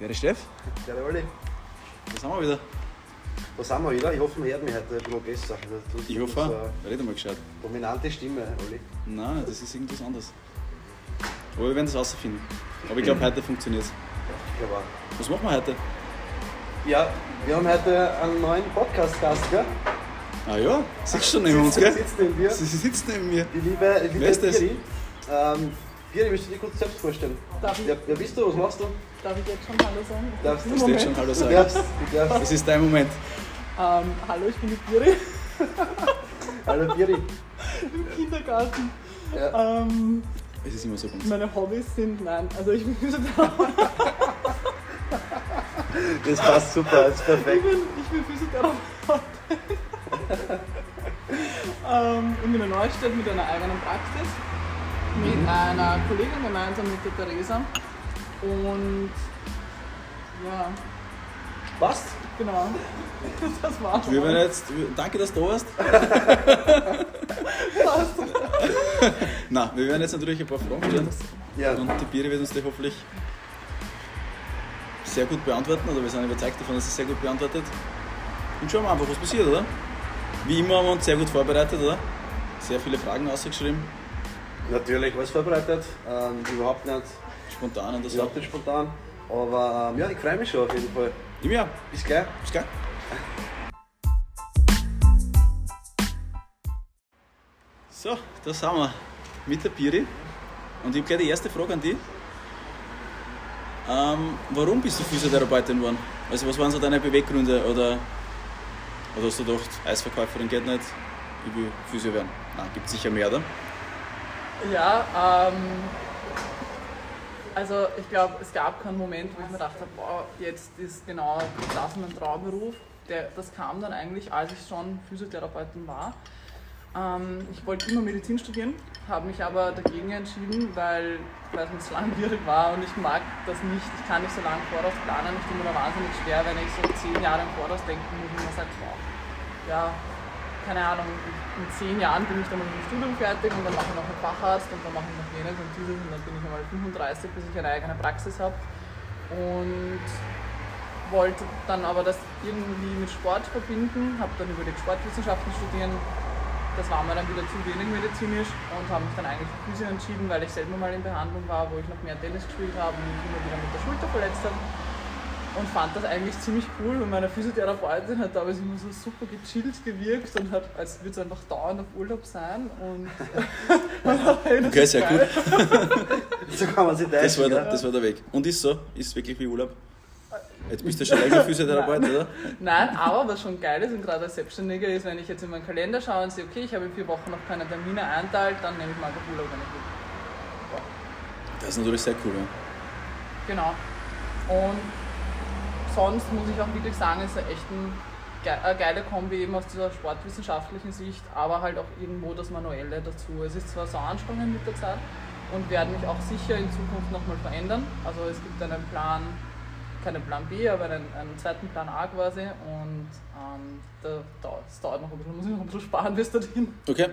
Der Steff, Ja, der Olli. da sind wir wieder. Da sind wir wieder. Ich hoffe, man hört mich heute ein bisschen besser. Ich so hoffe, eine red mal gescheit. dominante Stimme, Olli. Nein, das ist irgendwas anderes. Aber wir werden das rausfinden. Aber ich glaube, heute funktioniert es. Ich glaube auch. Was machen wir heute? Ja, wir haben heute einen neuen Podcast-Gast, gell? Ah ja, sitzt schon neben uns, gell? Sitzt neben dir. Sie sitzt neben mir. Die liebe, die liebe Wer ist das? Ähm, Biri, willst du dir kurz selbst vorstellen? Darf ich? Ja, wer bist du? Was machst du? Darf ich jetzt schon Hallo sagen? Darfst Du darfst schon Hallo Du sagen. darfst, du darfst. Das ist dein Moment. Ähm, hallo, ich bin die Biri Hallo Biri. im Kindergarten. Ja. Ähm, Es ist immer so uns. meine Hobbys sind, nein, also ich bin Physiotherapeut. Das passt super, das ist Ich perfekt. bin, ich bin Physiotherapeut. ähm, in der Neustadt mit einer eigenen Praxis. Mit einer Kollegin gemeinsam mit der Theresa. Und ja, Passt? genau. Das war's. Wir werden jetzt, danke, dass du da warst. Na, wir werden jetzt natürlich ein paar Fragen stellen. Ja. Und die Biri wird uns die hoffentlich sehr gut beantworten, oder wir sind überzeugt davon, dass sie sehr gut beantwortet. Und schauen wir einfach, was passiert, oder? Wie immer haben wir uns sehr gut vorbereitet, oder? Sehr viele Fragen ausgeschrieben, Natürlich, alles vorbereitet. Ähm, überhaupt nicht, spontan und das überhaupt nicht spontan. Aber ähm, ja, ich freue mich schon auf jeden Fall. Jahr. Bis gleich. Ist geil. So, da sind wir mit der Piri. Und ich habe gleich die erste Frage an dich. Ähm, warum bist du Physiotherapeutin geworden? Also was waren so deine Beweggründe? Oder, oder hast du gedacht, Eisverkäuferin geht nicht, ich will Physio werden? Nein, gibt sicher mehr, oder? Ja, ähm, also ich glaube, es gab keinen Moment, wo ich mir gedacht habe, boah, jetzt ist genau das mein Traumberuf. Der, das kam dann eigentlich, als ich schon Physiotherapeutin war. Ähm, ich wollte immer Medizin studieren, habe mich aber dagegen entschieden, weil, es mir langwierig war und ich mag das nicht. Ich kann nicht so lange voraus planen. Ich tue mir da wahnsinnig schwer, wenn ich so zehn Jahre im Voraus denken muss und man sagt, boah, ja, keine Ahnung, in zehn Jahren bin ich dann mit dem Studium fertig und dann mache ich noch einen Facharzt und dann mache ich noch jenes und dieses und dann bin ich einmal 35, bis ich eine eigene Praxis habe. Und wollte dann aber das irgendwie mit Sport verbinden, habe dann überlegt, Sportwissenschaften studieren. Das war mir dann wieder zu wenig medizinisch und habe mich dann eigentlich für Physio entschieden, weil ich selber mal in Behandlung war, wo ich noch mehr Tennis gespielt habe und mich immer wieder mit der Schulter verletzt habe und fand das eigentlich ziemlich cool und meine Physiotherapeutin hat damals immer so super gechillt gewirkt und hat, als würde es einfach dauernd auf Urlaub sein und hey, das Okay, sehr geil. So kann man sich. Das war, der, das war der Weg. Und ist so? Ist wirklich wie Urlaub? Jetzt bist du schon länger Physiotherapeut, oder? Nein, aber was schon geil ist und gerade als Selbstständiger ist, wenn ich jetzt in meinen Kalender schaue und sehe, okay, ich habe in vier Wochen noch keine Termine einteilt, dann nehme ich mal einfach Urlaub, wenn ich will. Das ist natürlich sehr cool, ja. Genau. Und sonst muss ich auch wirklich sagen, ist es echt ein, eine geile Kombi eben aus dieser sportwissenschaftlichen Sicht, aber halt auch irgendwo das Manuelle dazu. Es ist zwar so anstrengend mit der Zeit und werde mich auch sicher in Zukunft nochmal verändern. Also es gibt einen Plan, keinen Plan B, aber einen, einen zweiten Plan A quasi und ähm, da, da, es dauert noch ein bisschen, muss ich noch ein bisschen sparen bis dorthin. Okay.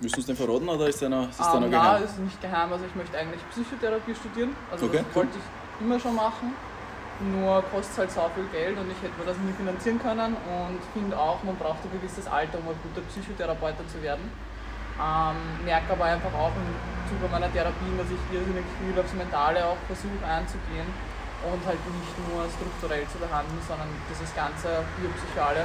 Willst du uns den verraten oder ist noch, ist Ähm, nein, geheim? ist nicht geheim. Also ich möchte eigentlich Psychotherapie studieren. Also Okay, das cool. wollte ich immer schon machen. Nur kostet halt so viel Geld und ich hätte mir das nie finanzieren können. Und finde auch, man braucht ein gewisses Alter, um ein guter Psychotherapeut zu werden. Ähm, merke aber einfach auch im Zuge meiner Therapien, dass ich irrsinnig viel aufs Mentale auch versuche einzugehen und halt nicht nur strukturell zu behandeln, sondern dieses ganze biopsychale,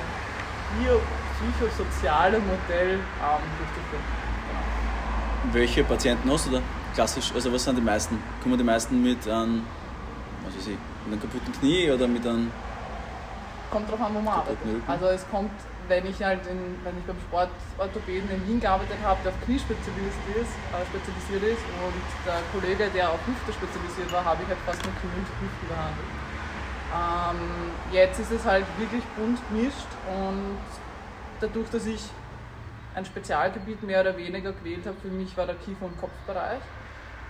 biopsychosoziale Modell ähm, durchzuführen. Genau. Welche Patienten hast du da? Klassisch, also was sind die meisten? Kommen die meisten mit einem, was weiß ich, mit einem kaputten Knie oder mit einem. Kommt drauf an, wo man arbeitet. Also es kommt, wenn ich halt in, wenn ich beim Sportorthopäden in Wien gearbeitet habe, der auf Knie spezialisiert ist, äh, spezialisiert ist und der Kollege, der auf Hüfte spezialisiert war, habe ich halt fast nur Knie und Hüften behandelt. Ähm, jetzt ist es halt wirklich bunt gemischt und dadurch, dass ich ein Spezialgebiet mehr oder weniger gewählt habe, für mich war der Kiefer- und Kopfbereich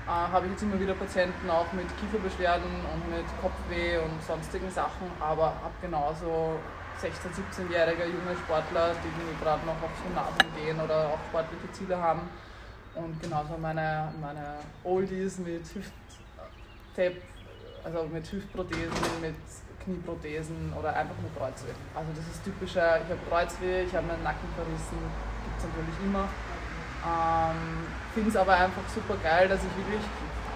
äh, habe ich jetzt immer wieder Patienten auch mit Kieferbeschwerden und mit Kopfweh und sonstigen Sachen, aber habe genauso 16-, 17-jährige junge Sportler, die gerade noch auf Gymnasium gehen oder auch sportliche Ziele haben. Und genauso meine, meine Oldies mit Hüft-Tape Also mit Hüftprothesen, mit Knieprothesen oder einfach nur Kreuzweh. Also das ist typische, ich habe Kreuzweh, ich habe meinen Nacken verrissen, gibt es natürlich immer. Ähm, Finde es aber einfach super geil, dass ich wirklich,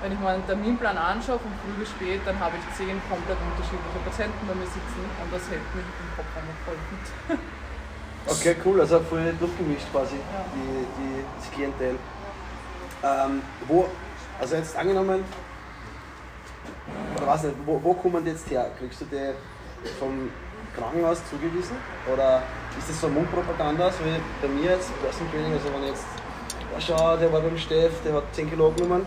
wenn ich mal einen Terminplan anschaue, von früh bis spät, dann habe ich zehn komplett unterschiedliche Patienten bei mir sitzen und das hält mich im Kopf einfach voll fit. Okay, cool, also voll durchgemischt quasi, Ja. die, die, das Klientel. Ähm, wo, also jetzt angenommen, oder weiß nicht, wo, wo kommen die jetzt her? Kriegst du die vom Krankenhaus zugewiesen? Oder ist das so Mundpropaganda, so wie bei mir jetzt, Person Training, also wenn ich jetzt, schau, der war beim Steff, der hat 10 Kilo abgenommen,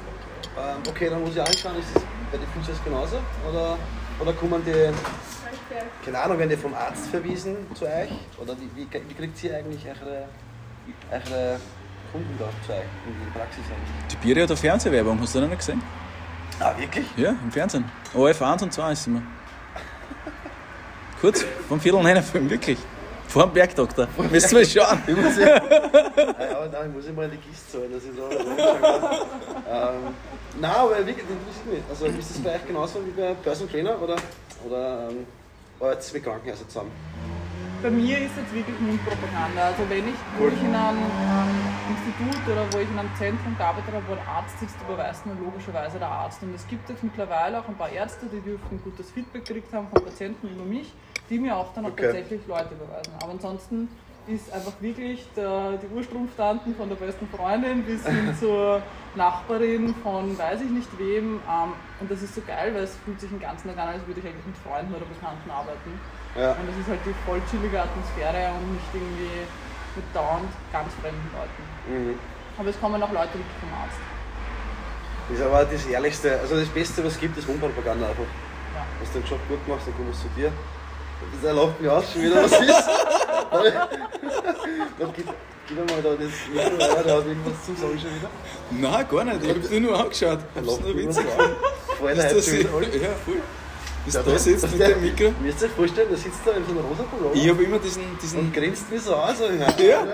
ähm, okay, dann muss ich anschauen, ist das bei den Physios genauso? Oder, oder kommen die, keine Ahnung, werden die vom Arzt verwiesen zu euch? Oder wie, wie, wie kriegt ihr eigentlich eure, eure Kunden da zu euch in die Praxis eigentlich? Die Biere hat eine Fernsehwerbung, hast du noch nicht gesehen? Ah, wirklich? Ja, im Fernsehen. OF 1 und 2 ist immer. Kurz, vom Viertel nein Film, wirklich. Vor dem Bergdoktor. Ihr mal schauen. Ich muss ja, aber nein, ich muss ich mal in die Kiste zahlen, dass ich da ähm, Nein, aber wirklich, das interessiert mich. Also ist das bei euch genauso wie bei Person Trainer oder, oder ähm, arbeitet ihr mit Krankenhäusern zusammen? Bei mir ist jetzt wirklich Mundpropaganda. Also wenn ich, wo ich in einem ähm, Institut oder wo ich in einem Zentrum gearbeitet habe, wo ein Arzt sitzt, überweist mir logischerweise der Arzt. Und es gibt jetzt mittlerweile auch ein paar Ärzte, die dürften gutes Feedback gekriegt haben von Patienten über mich, die mir auch dann auch Okay. tatsächlich Leute überweisen. Aber ansonsten ist einfach wirklich der, die Urstrumpftanten von der besten Freundin bis hin zur Nachbarin von weiß ich nicht wem. Ähm, und das ist so geil, weil es fühlt sich den ganzen Tag an, als würde ich eigentlich mit Freunden oder Bekannten arbeiten. Ja. Und es ist halt die voll chillige Atmosphäre und nicht irgendwie mit dauernd ganz fremden Leuten. Mhm. Aber es kommen auch Leute wirklich vom Arzt. Das ist aber das Ehrlichste, also das Beste, was es gibt, ist Mundpropaganda einfach. Ja. Wenn du den Job gut machst, dann kommst du zu dir. Der lacht mich aus, schon wieder was ist. Gib, gib mir mal da das Mikro, ja, der hat irgendwas zu sagen schon wieder. Nein, gar nicht. Ich hab dir nur angeschaut. Der Das ist nur witzig. Freut Ist das schon wieder alle. ja, voll. Bis da sitzt mit dem Mikro. Müsst ihr euch vorstellen, der sitzt da in so einem rosa Pullover Ich habe immer diesen, und diesen grinst mich so aus. Und, ja, Ja.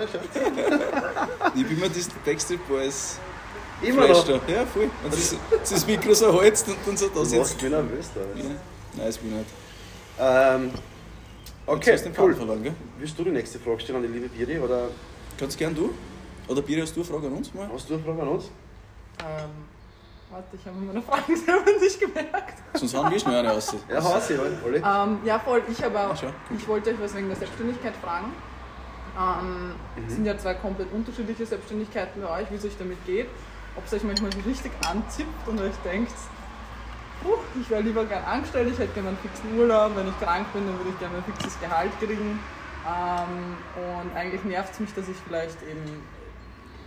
ich hab immer diesen Backstreet Boys Immer noch. da. Ja, voll. Und das, das Mikro so hältst und dann so da Du sitzt. machst mich nervös da. Ja. Nein, das bin ich nicht. Ähm, Jetzt okay, hast Faden cool. verloren, gell? Willst du die nächste Frage stellen an die liebe Biri oder Kannst gern du? Oder Biri, hast du eine Frage an uns mal? hast du eine Frage an uns? Ähm, warte, ich habe meine Fragen selber nicht gemerkt. Sonst haben wir schnell eine aus. Ja, hau sie, alle. Ähm, ja, voll. Ich habe auch, schau. ich wollte euch was wegen der Selbstständigkeit fragen. Ähm, Es sind ja zwei komplett unterschiedliche Selbstständigkeiten bei euch, wie es euch damit geht. Ob es euch manchmal so richtig anzippt und euch denkt, ich wäre lieber gern angestellt, ich hätte gerne einen fixen Urlaub, wenn ich krank bin, dann würde ich gerne ein fixes Gehalt kriegen. Ähm, und eigentlich nervt es mich, dass ich vielleicht eben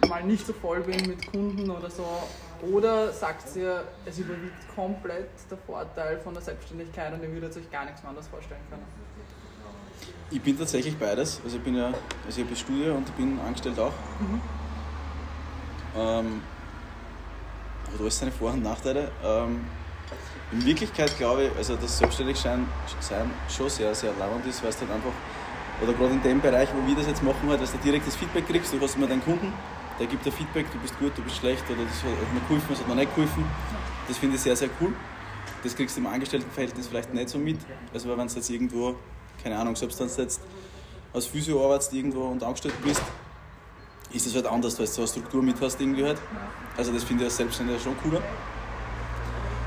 mal nicht so voll bin mit Kunden oder so. Oder sagt ihr, es überwiegt komplett der Vorteil von der Selbstständigkeit und ihr würdet euch gar nichts mehr anders vorstellen können? Ich bin tatsächlich beides. Also ich bin ja, also ich habe Studie und ich bin angestellt auch. Ähm, hat alles seine Vor- und Nachteile. Ähm, in Wirklichkeit glaube ich, also dass Selbstständigsein sein schon sehr, sehr lauernd ist, weil es dann einfach, oder gerade in dem Bereich, wo wir das jetzt machen, halt, dass du direktes Feedback kriegst, du hast immer deinen Kunden, der gibt dir Feedback, du bist gut, du bist schlecht oder das hat mir geholfen, das hat mir nicht geholfen. Das finde ich sehr, sehr cool. Das kriegst du im Angestelltenverhältnis vielleicht nicht so mit. Also wenn du jetzt irgendwo, keine Ahnung, selbst wenn jetzt als Physio arbeitest irgendwo und angestellt bist, ist das halt anders, weil du so eine Struktur mit hast irgendwie halt. Also das finde ich als Selbstständiger schon cooler.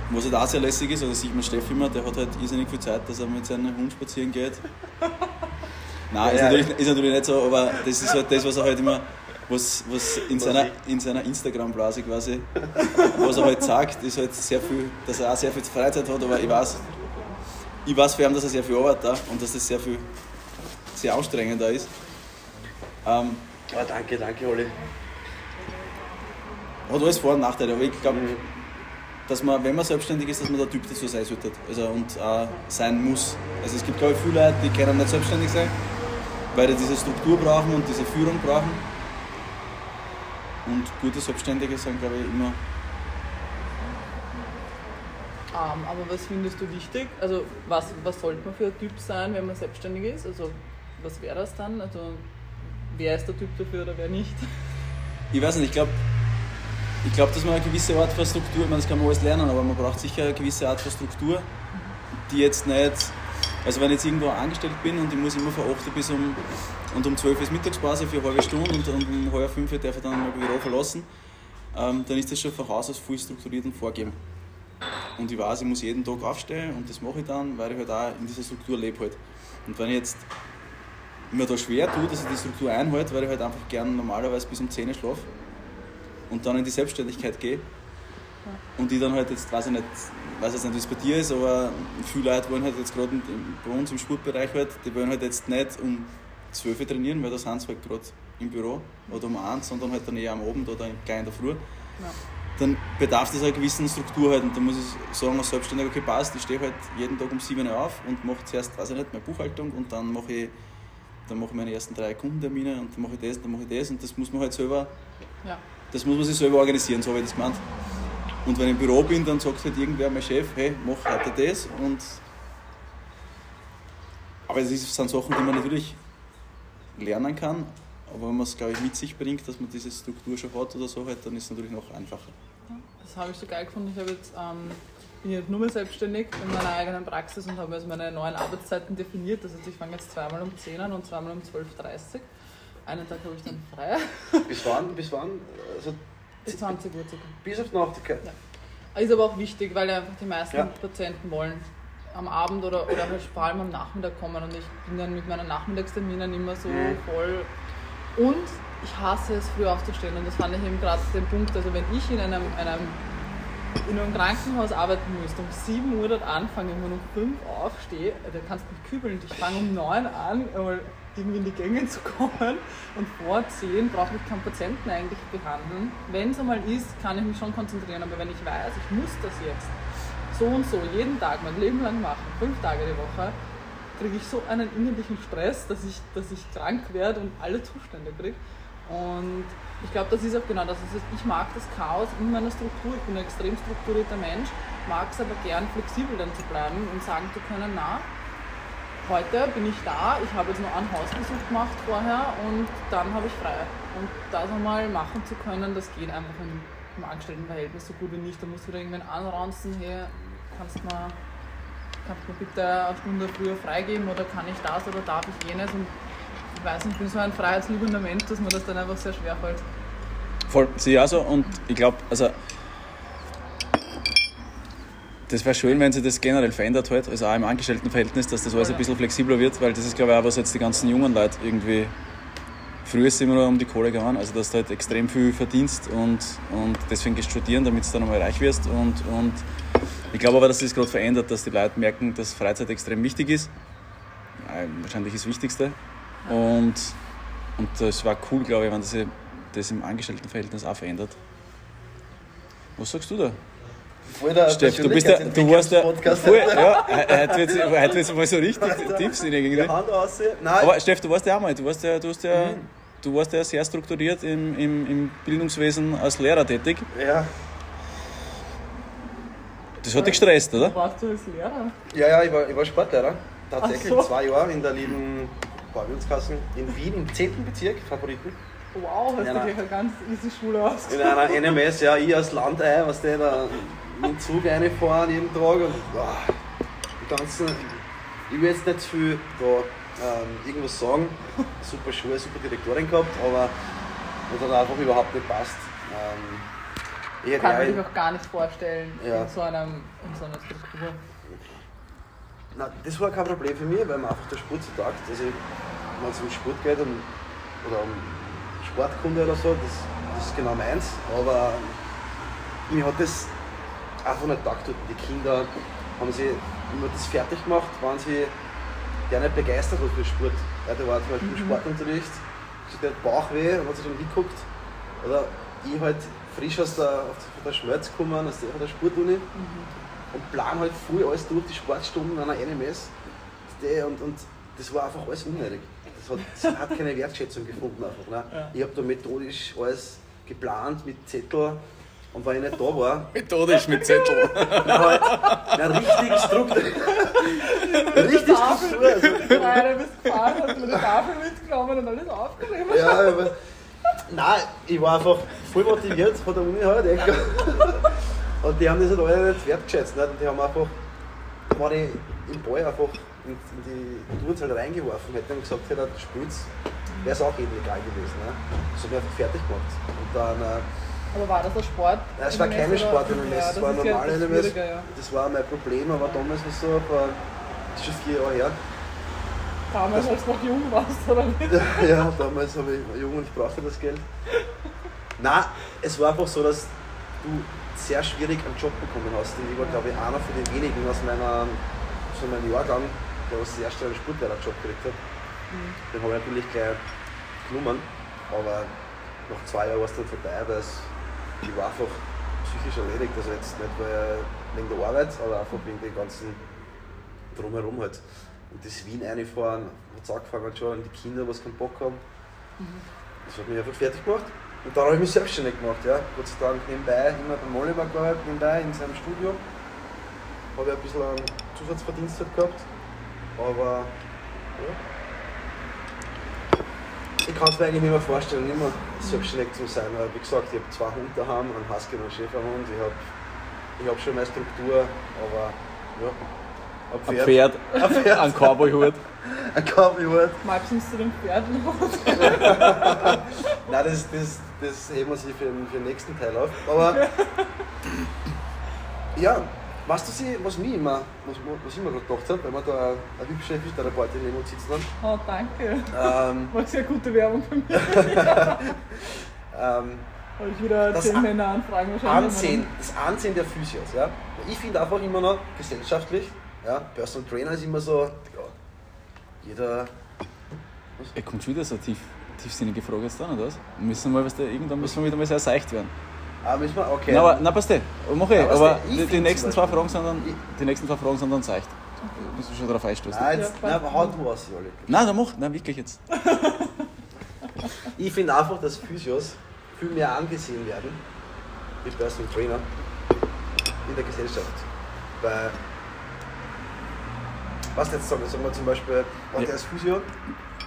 Was halt auch sehr lässig ist, also sieht man Steff immer, der hat halt irrsinnig viel Zeit, dass er mit seinem Hund spazieren geht. Nein, ist, Ja. natürlich, ist natürlich nicht so, aber das ist halt das, was er halt immer, was, was in seiner, in seiner Instagram-Blase quasi, was er halt sagt, ist halt sehr viel, dass er auch sehr viel Freizeit hat, aber ich weiß, ich weiß für ihn, dass er sehr viel arbeitet da und dass das sehr viel, sehr anstrengender ist. Ähm, Ah, danke, danke, Olli. hat alles Vor- und Nachteile, aber ich glaube, dass man, wenn man selbstständig ist, dass man der Typ dazu sein sollte also, und äh, sein muss. Also es gibt, glaube ich, viele Leute, die können nicht selbstständig sein, weil die diese Struktur brauchen und diese Führung brauchen. Und gute Selbstständige sind, glaube ich, immer Ähm, aber was findest du wichtig? Also was, was sollte man für ein Typ sein, wenn man selbstständig ist? Also was wäre das dann? Also wer ist der Typ dafür oder wer nicht? ich weiß nicht, ich glaube, ich glaube, dass man eine gewisse Art von Struktur, ich meine, das kann man alles lernen, aber man braucht sicher eine gewisse Art von Struktur, die jetzt nicht, also wenn ich jetzt irgendwo angestellt bin und ich muss immer von 8 bis um, und um 12 ist Mittagspause für eine halbe Stunde und, und um halb 5 darf ich dann mein Büro verlassen, ähm, dann ist das schon von Haus aus viel strukturiert und vorgegeben. Und ich weiß, ich muss jeden Tag aufstehen und das mache ich dann, weil ich halt auch in dieser Struktur lebe halt. Und wenn ich jetzt mir da schwer tue, dass ich die Struktur einhalte, weil ich halt einfach gern normalerweise bis um 10 Uhr schlafe und dann in die Selbstständigkeit gehe und die dann halt jetzt, weiß ich nicht, weiß jetzt nicht, wie es bei dir ist, aber viele Leute wollen halt jetzt gerade bei uns im Sportbereich halt, die wollen halt jetzt nicht um 12 Uhr trainieren, weil da sind sie halt gerade im Büro oder um 1, sondern halt dann eher am Abend oder gleich in der Früh. Ja. Dann bedarf das einer gewissen Struktur halt und da muss ich sagen, als Selbstständiger, okay, passt, ich stehe halt jeden Tag um 7 Uhr auf und mache zuerst, weiß ich nicht, meine Buchhaltung und dann mache ich dann mache ich meine ersten drei Kundentermine und dann mache ich das, dann mache ich das und das muss man halt selber, ja. Das muss man sich selber organisieren, so habe ich das gemeint. Und wenn ich im Büro bin, dann sagt halt irgendwer, mein Chef, hey, mach heute das und aber es sind Sachen, die man natürlich lernen kann, aber wenn man es, glaube ich, mit sich bringt, dass man diese Struktur schon hat oder so, halt, dann ist es natürlich noch einfacher. Das habe ich so geil gefunden. Ich jetzt ähm, bin jetzt nur mehr selbstständig in meiner eigenen Praxis und habe also meine neuen Arbeitszeiten definiert. Das ich fange jetzt zweimal um 10 an und zweimal um 12.30 Uhr. Einen Tag habe ich dann frei. Bis wann? Bis wann? Also bis 20 Uhr circa. Bis auf Nacht, okay. Ja. Ist aber auch wichtig, weil einfach die meisten ja. Patienten wollen am Abend oder, oder halt vor allem am Nachmittag kommen und ich bin dann mit meinen Nachmittagsterminen immer so mhm. voll. Und ich hasse es, früh aufzustehen und das fand ich eben gerade den Punkt, also wenn ich in einem, einem in einem Krankenhaus arbeiten müsste, um 7 Uhr dort anfangen, wenn man um 5 Uhr aufstehe, da kannst du mich kübeln. Ich fange um 9 Uhr an, irgendwie in die Gänge zu kommen und vor 10 brauche ich keinen Patienten eigentlich behandeln. Wenn es einmal ist, kann ich mich schon konzentrieren, aber wenn ich weiß, ich muss das jetzt so und so jeden Tag mein Leben lang machen, fünf Tage die Woche, kriege ich so einen innerlichen Stress, dass ich, dass ich krank werde und alle Zustände kriege. Und ich glaube, das ist auch genau das. Also ich mag das Chaos in meiner Struktur. Ich bin ein extrem strukturierter Mensch, mag es aber gern flexibel dann zu bleiben und sagen zu können, na, heute bin ich da, ich habe jetzt noch einen Hausbesuch gemacht vorher und dann habe ich frei. Und das einmal machen zu können, das geht einfach im, im Angestelltenverhältnis so gut wie nicht. Da musst du wieder irgendwann anranzen, hey, kannst du mir, kannst mir bitte eine Stunde früher freigeben oder kann ich das oder darf ich jenes? Und ich weiß nicht, ich bin so ein freiheitsliebender Mensch, dass mir das dann einfach sehr schwer fällt. Voll, sehe ich auch so und ich glaube, also das wäre schön, wenn sich das generell verändert halt, also auch im Angestelltenverhältnis, dass das alles ein bisschen flexibler wird, weil das ist glaube ich auch, was jetzt die ganzen jungen Leute irgendwie früher ist immer nur um die Kohle gegangen, also dass du halt extrem viel verdienst und, und deswegen gehst du studieren, damit du dann einmal reich wirst und, und ich glaube aber, dass sich das gerade verändert, dass die Leute merken, dass Freizeit extrem wichtig ist. Wahrscheinlich das Wichtigste. Und, und das war cool, glaube ich, wenn sich das im Angestelltenverhältnis auch verändert. Was sagst du da? Steff, du, bist der, du warst der. Voll, ja, heute wird es mal so richtig tiefsinnig. Irgendwie. Aber Steff, du warst ja auch mal, du warst ja, du, hast ja, mhm. du warst ja sehr strukturiert im, im, im Bildungswesen als Lehrer tätig. Ja. Das hat dich gestresst, oder? Warst du als Lehrer? Ja, ja, ich war, ich war Sportlehrer. Tatsächlich so. zwei Jahre in der lieben Pavisionskassen in Wien im 10. Bezirk, Favoriten. Wow, hast du gleich eine ganz easy Schule aus. In einer NMS, ja, ich als Landei, was der da mit dem Zug reinfahren jeden Tag und boah, die ganzen, ich will jetzt nicht zu viel da ähm, irgendwas sagen, super Schule, super Direktorin gehabt, aber das hat einfach überhaupt nicht passt. Ähm, ich kann mir auch gar nicht vorstellen ja. in, so einem, in so einer Struktur. Na, das war kein Problem für mich, weil mir einfach der Sport so taugt. Also, wenn es um Sport geht und, oder um Sportkunde oder so, das, das ist genau meins. Aber mir hat das einfach nicht taugt. Die Kinder haben sie immer das fertig gemacht, waren sie der nicht begeistert hat für Sport. Ja, der war zum Beispiel im mhm. Sportunterricht, der hat Bauchweh und hat sich dann hingeguckt. Oder ich halt frisch aus der, von der Schmelz gekommen, aus der, der Sportuni. Mhm und plan halt voll alles durch, die Sportstunden einer NMS. Und, und das war einfach alles unnötig. Das hat, hat keine Wertschätzung gefunden. Einfach, ne? Ja. Ich habe da methodisch alles geplant mit Zettel. Und weil ich nicht da war. Methodisch mit Zettel. Na, halt, na, richtig strukturiert. richtig strukturiert. Also, Nein, du bist gefahren, hast mir die Tafel mitgenommen und alles aufgenommen. Ja, aber Nein, ich war einfach voll motiviert von der Uni halt. eh. Und die haben das halt alle nicht wertgeschätzt. Nicht? Und die haben einfach, wenn ich im Ball einfach in, in die Tours halt reingeworfen hätte und gesagt hätte, du spielst, wäre es auch eben egal gewesen. Ne? Das hat mich einfach fertig gemacht. Und dann, äh, Aber war das ein Sport? Nein, es war keine oder- Sport in Ja, es war ein ja das ja. Das war mein Problem, aber damals war es so, vor, das schon vier Jahre her. Damals, als du noch jung warst, oder wie? ja, damals habe ich jung und ich brauchte das Geld. Nein, es war einfach so, dass du sehr schwierig einen Job bekommen hast. Und ich war, glaube ich, einer von den wenigen aus meiner, aus meinem Jahrgang, der das erste einen Sportlehrerjob gekriegt hat. Den habe ich natürlich gleich genommen, aber nach zwei Jahren war es dann vorbei, weil es, ich war einfach psychisch erledigt. Also jetzt nicht weil, wegen der Arbeit, aber einfach wegen den ganzen Drumherum halt. Und das Wien reinfahren, hat es angefangen schon, und die Kinder, was keinen Bock haben. Das hat mich einfach fertig gemacht. Und dann habe ich mich selbstständig gemacht, ja. Gott sei Dank nebenbei, immer beim Oliver gearbeitet, nebenbei in seinem Studio. Habe ich ein bisschen einen Zusatzverdienst halt gehabt. Aber ja. Ich kann es mir eigentlich nicht mehr vorstellen, nicht mehr selbstständig zu sein. Weil, wie gesagt, ich habe zwei Hunde daheim, einen Husky und einen Schäferhund. Ich habe ich hab schon meine Struktur, aber ja. Ein Pferd, Ein Pferd. ein Cowboyhut. Ein Cowboy-Hut. Magst du uns zu den Pferden noch? Nein, das, das, das heben wir sich für den, für den nächsten Teil auf. Aber ja, weißt du, was, mich immer, was, was ich gerade gedacht habe, wenn wir da eine, eine hübsche Physiotherapeutin neben uns sitzen haben? Oh, danke. Ähm, War sehr gute Werbung für mich. ähm, Weil ich wieder Das zehn Männer anfragen wahrscheinlich. Ansehen, das Ansehen der Physios. Ja? Ich finde einfach immer noch gesellschaftlich, ja, Personal Trainer ist immer so, ja, jeder. Er kommt schon wieder so tief, tiefsinnige Frage jetzt dann, oder was? Müssen wir mal, was da, irgendwann müssen wir wieder mal sehr seicht werden. Ah, müssen wir? Okay. Na, aber, na, passt eh. Mach eh. Aber was Aber ich die, die, find nächsten zwei Fragen sind dann, Ich- die nächsten zwei Fragen sind dann seicht. Da müssen wir schon darauf einstoßen. Nein, jetzt, nein, aber hau du aus, Jolli. Nein, dann mach. Nein, wirklich jetzt. Ich finde einfach, dass Physios viel mehr angesehen werden wie Personal Trainer in der Gesellschaft. Weil, was jetzt sagen, sagen wir zum Beispiel, oh, Ja. der ist Physio,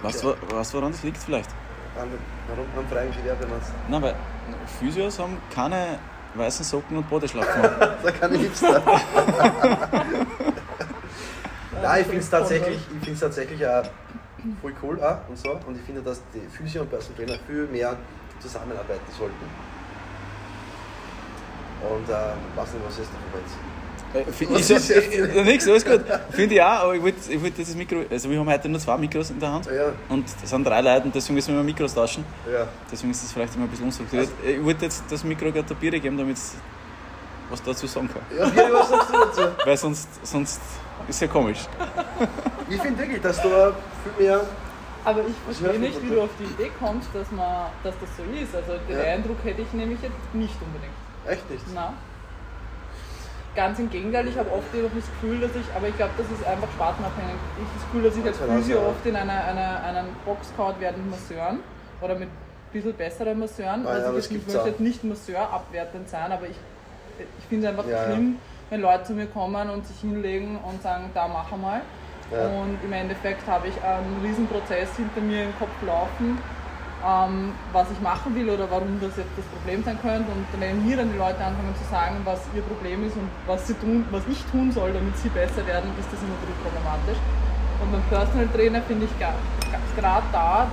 du, was woran das liegt vielleicht? Warum am freien Gewerbe meinst Nein, weil Physios haben keine weißen Socken und Bodeschlapfen. Da kann ich Hipster. Nein, ich finde es tatsächlich, ich find's tatsächlich auch voll cool auch und so. Und ich finde, dass die Physio und Personal Trainer viel mehr zusammenarbeiten sollten. Und äh, weiß nicht, was ist davon jetzt? Äh, fi- Was ich so, ist äh, äh, Nix, alles gut. Finde ich auch, aber ich wollte ich wollt das Mikro. Also, wir haben heute nur zwei Mikros in der Hand. Ja, Und es sind drei Leute und deswegen müssen wir Mikros tauschen. ja. Deswegen ist das vielleicht immer ein bisschen unstrukturiert. ich wollte jetzt das Mikro gerade der Biere geben, damit es was dazu sagen kann. Ja, was sagst du dazu? Weil sonst, sonst ist ja komisch. Ich finde wirklich, dass da viel mehr. Aber ich verstehe nicht, wie du auf die Idee kommst, dass, man, dass das so ist. Also den Ja. Eindruck hätte ich nämlich jetzt nicht unbedingt. Echt nicht. Na. Ganz im Gegenteil, ich habe oft eben das Gefühl, dass ich, aber ich glaube, das ist einfach spartenabhängig. Ich habe das Gefühl, dass ich als auch Physio oft in einer, einer, gehauen werde mit Masseuren oder mit ein bisschen besseren Masseuren. Ah ja, also ich, ich möchte jetzt nicht Masseur abwertend sein, aber ich, ich finde es einfach Ja, ja. schlimm, wenn Leute zu mir kommen und sich hinlegen und sagen, da mach mal. Ja. Und im Endeffekt habe ich einen riesen Prozess hinter mir im Kopf laufen, ähm, was ich machen will oder warum das jetzt das Problem sein könnte. Und wenn mir dann die Leute anfangen zu sagen, was ihr Problem ist und was, sie tun, was ich tun soll, damit sie besser werden, ist das immer ein problematisch. Und beim Personal Trainer finde ich gerade da,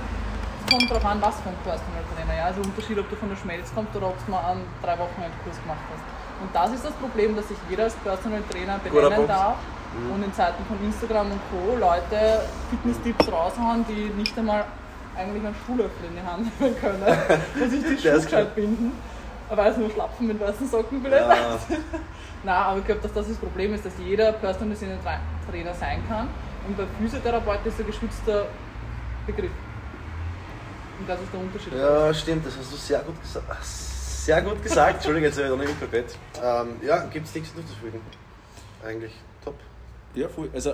es kommt darauf an, was ein Personal Trainer. Ja? Also Unterschied, ob du von der Schmelz kommst oder ob du mal einen drei Wochen einen Kurs gemacht hast. Und das ist das Problem, dass sich jeder als Personal Trainer benennen darf und in Zeiten von Instagram und Co. Leute Fitness-Tipps raushauen, die nicht einmal eigentlich einen Schuhlöffel in die Hand nehmen können und sich die Der Schuhe binden. Weil es nur Schlapfen mit weißen Socken vielleicht Ja. Nein, aber ich glaube, dass das das Problem ist, dass jeder Personal Trainer sein kann. Und bei Physiotherapeut ist ein geschützter Begriff. Und das ist der Unterschied. Ja, stimmt, das hast du sehr gut gesagt. Sehr gut gesagt. Entschuldige, jetzt habe ich noch nicht mitgehört. Ähm, ja, gibt es nichts hinzuzufügen. Eigentlich. Ja, voll. Also,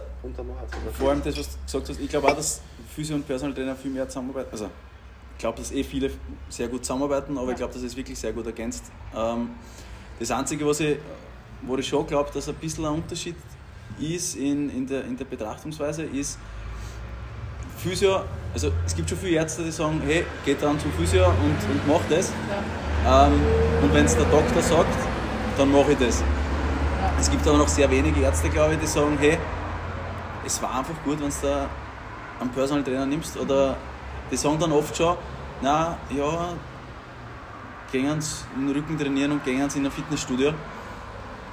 vor allem das, was du gesagt hast, ich glaube auch, dass Physio und Personal Trainer viel mehr zusammenarbeiten. Also, ich glaube, dass eh viele sehr gut zusammenarbeiten, aber ich glaube, dass es wirklich sehr gut ergänzt. Ähm, das Einzige, was ich, wo ich schon glaube, dass ein bisschen ein Unterschied ist in, in, der, in der Betrachtungsweise, ist, Physio, also es gibt schon viele Ärzte, die sagen, hey, geht dann zum Physio und, und mach das. Ja. Ähm, und wenn es der Doktor sagt, dann mache ich das. Es gibt aber noch sehr wenige Ärzte, glaube ich, die sagen, hey, es war einfach gut, wenn du da einen Personal Trainer nimmst. Oder die sagen dann oft schon, na ja, gehen sie den Rücken trainieren und gehen sie in ein Fitnessstudio.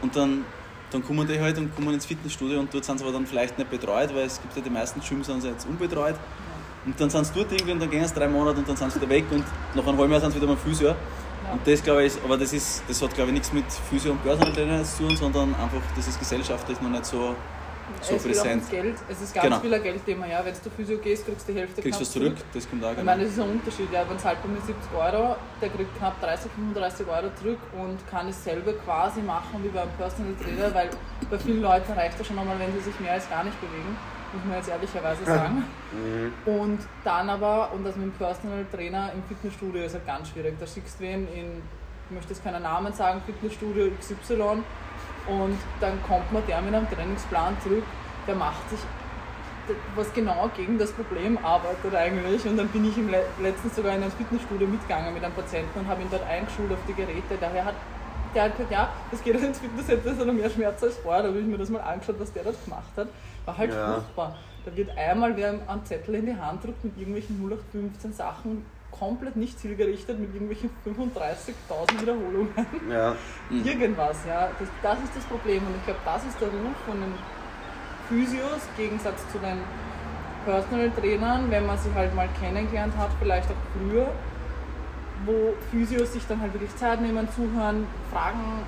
Und dann, dann kommen die halt und kommen ins Fitnessstudio und dort sind sie aber dann vielleicht nicht betreut, weil es gibt ja die meisten Gyms sind sie jetzt unbetreut. Und dann sind sie dort irgendwie und dann gehen sie drei Monate und dann sind sie wieder weg und nach einem halben Jahr sind sie wieder beim Physio. Und das glaube ich, aber das, ist, das hat glaube ich nichts mit Physio und Personal Trainer zu tun, sondern einfach, das ist gesellschaftlich noch nicht so, so es präsent. Geld. Es ist ganz Genau. viel ein Geldthema. Ja. Wenn du Physio gehst, kriegst du die Hälfte Kriegst du was zurück, das kommt auch Ich genau. meine, das ist ein Unterschied. Ja. Wenn es halt bei mir 70 Euro, der kriegt knapp 30, 35 Euro zurück und kann dasselbe quasi machen wie beim Personal Trainer, weil bei vielen Leuten reicht das schon einmal, wenn sie sich mehr als gar nicht bewegen, muss man jetzt ehrlicherweise sagen. Und dann aber, und das mit dem Personal Trainer im Fitnessstudio ist halt ganz schwierig. Da schickst du wen in, ich möchte jetzt keinen Namen sagen, Fitnessstudio XY und dann kommt man der mit einem Trainingsplan zurück, der macht sich was genau gegen das Problem arbeitet eigentlich. Und dann bin ich im Le letztens sogar in ein Fitnessstudio mitgegangen mit einem Patienten und habe ihn dort eingeschult auf die Geräte. Daher hat der hat gesagt, ja, das geht ins Fitnesscenter, das hat noch mehr Schmerz als vorher. Da habe ich mir das mal angeschaut, was der dort gemacht hat. War halt Ja. furchtbar. Da wird einmal wer einen Zettel in die Hand drückt mit irgendwelchen 0815 Sachen, komplett nicht zielgerichtet, mit irgendwelchen 35.000 Wiederholungen Ja. irgendwas, ja. Das, das ist das Problem und ich glaube, das ist der Ruf von den Physios, im Gegensatz zu den Personal Trainern, wenn man sie halt mal kennengelernt hat, vielleicht auch früher, wo Physios sich dann halt wirklich Zeit nehmen, zuhören, Fragen,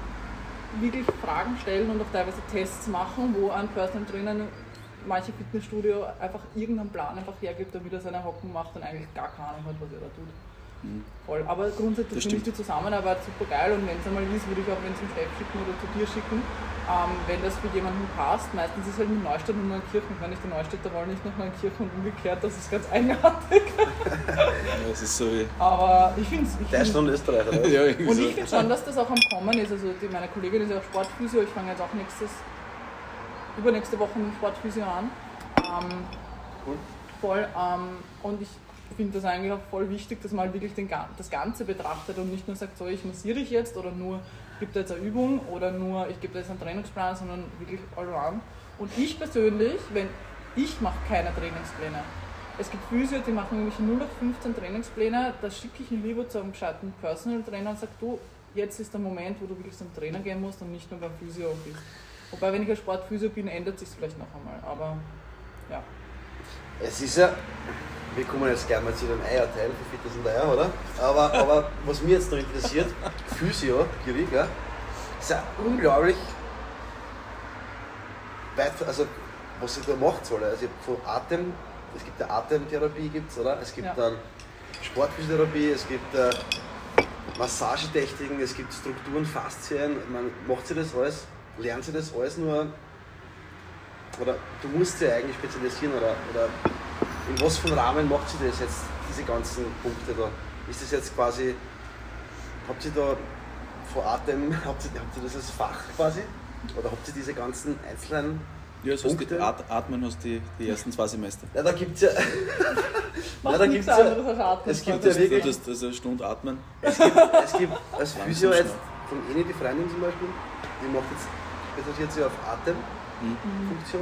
wirklich Fragen stellen und auch teilweise Tests machen, wo ein Personal Trainer manche Fitnessstudio einfach irgendeinen Plan einfach hergibt, damit er seine Hocken macht und eigentlich gar keine Ahnung hat, was er da tut. Voll. Aber grundsätzlich finde ich die Zusammenarbeit super geil und wenn es einmal ist, würde ich auch wen zum Chef schicken oder zu dir schicken, ähm, wenn das für jemanden passt. Meistens ist halt mit Neustadt und Neunkirchen, wenn ich die Neustädter wollen nicht nach Neunkirchen und umgekehrt, das ist ganz eigenartig. Ja, das ist so wie. Aber ich finde es. Deutschland, Österreich, oder? Ja, Und so. ich finde schon, dass das auch am Kommen ist. Also die, meine Kollegin ist ja auch Sportphysio, ich fange jetzt auch nächstes, übernächste Woche mit Sportphysio an. Ähm, Cool. voll. Ähm, und ich finde das eigentlich auch voll wichtig, dass man halt wirklich den, das Ganze betrachtet und nicht nur sagt, so ich massiere dich jetzt oder nur gebe dir jetzt eine Übung oder nur ich gebe dir jetzt einen Trainingsplan, sondern wirklich allround. Und ich persönlich, wenn ich mache keine Trainingspläne. Es gibt Physio, die machen irgendwelche 0 auf 15 Trainingspläne, da schicke ich ihn lieber zu einem gescheiten Personal Trainer und sage, du, jetzt ist der Moment, wo du wirklich zum Trainer gehen musst und nicht nur beim Physio bist. Wobei, wenn ich ein Sportphysio bin, ändert sich vielleicht noch einmal. Aber ja. Es ist ja, wir kommen jetzt gleich mal zu dem Eierteil für Fitness und Eier, oder? Aber, aber was mich jetzt noch interessiert, Physio, Giri, gell? ist ja unglaublich weit, also was ich da macht soll. Also von Atem, es gibt ja Atemtherapie, gibt's, oder? Es gibt Ja. dann Sportphysiotherapie, es gibt äh, Massagetechniken, es gibt Strukturen, Faszien. Man macht sie das alles, lernt sie das alles nur oder du musst dich eigentlich spezialisieren oder, oder in was für einem Rahmen macht sie das jetzt, diese ganzen Punkte da? Ist das jetzt quasi, habt ihr da vor Atem, habt ihr, habt ihr das als Fach quasi? Oder habt ihr diese ganzen einzelnen, Ja, so hast Punkte? At Atmen hast die, die ersten zwei Semester. ja da gibt es ja, Macht da gibt's ja- atmen. es gibt ja hast, wirklich- hast also eine Stunde atmen. es gibt, es gibt als Physio jetzt, von Eni, die Freundin zum Beispiel, die macht jetzt, spezialisiert sich auf Mhm. Und so.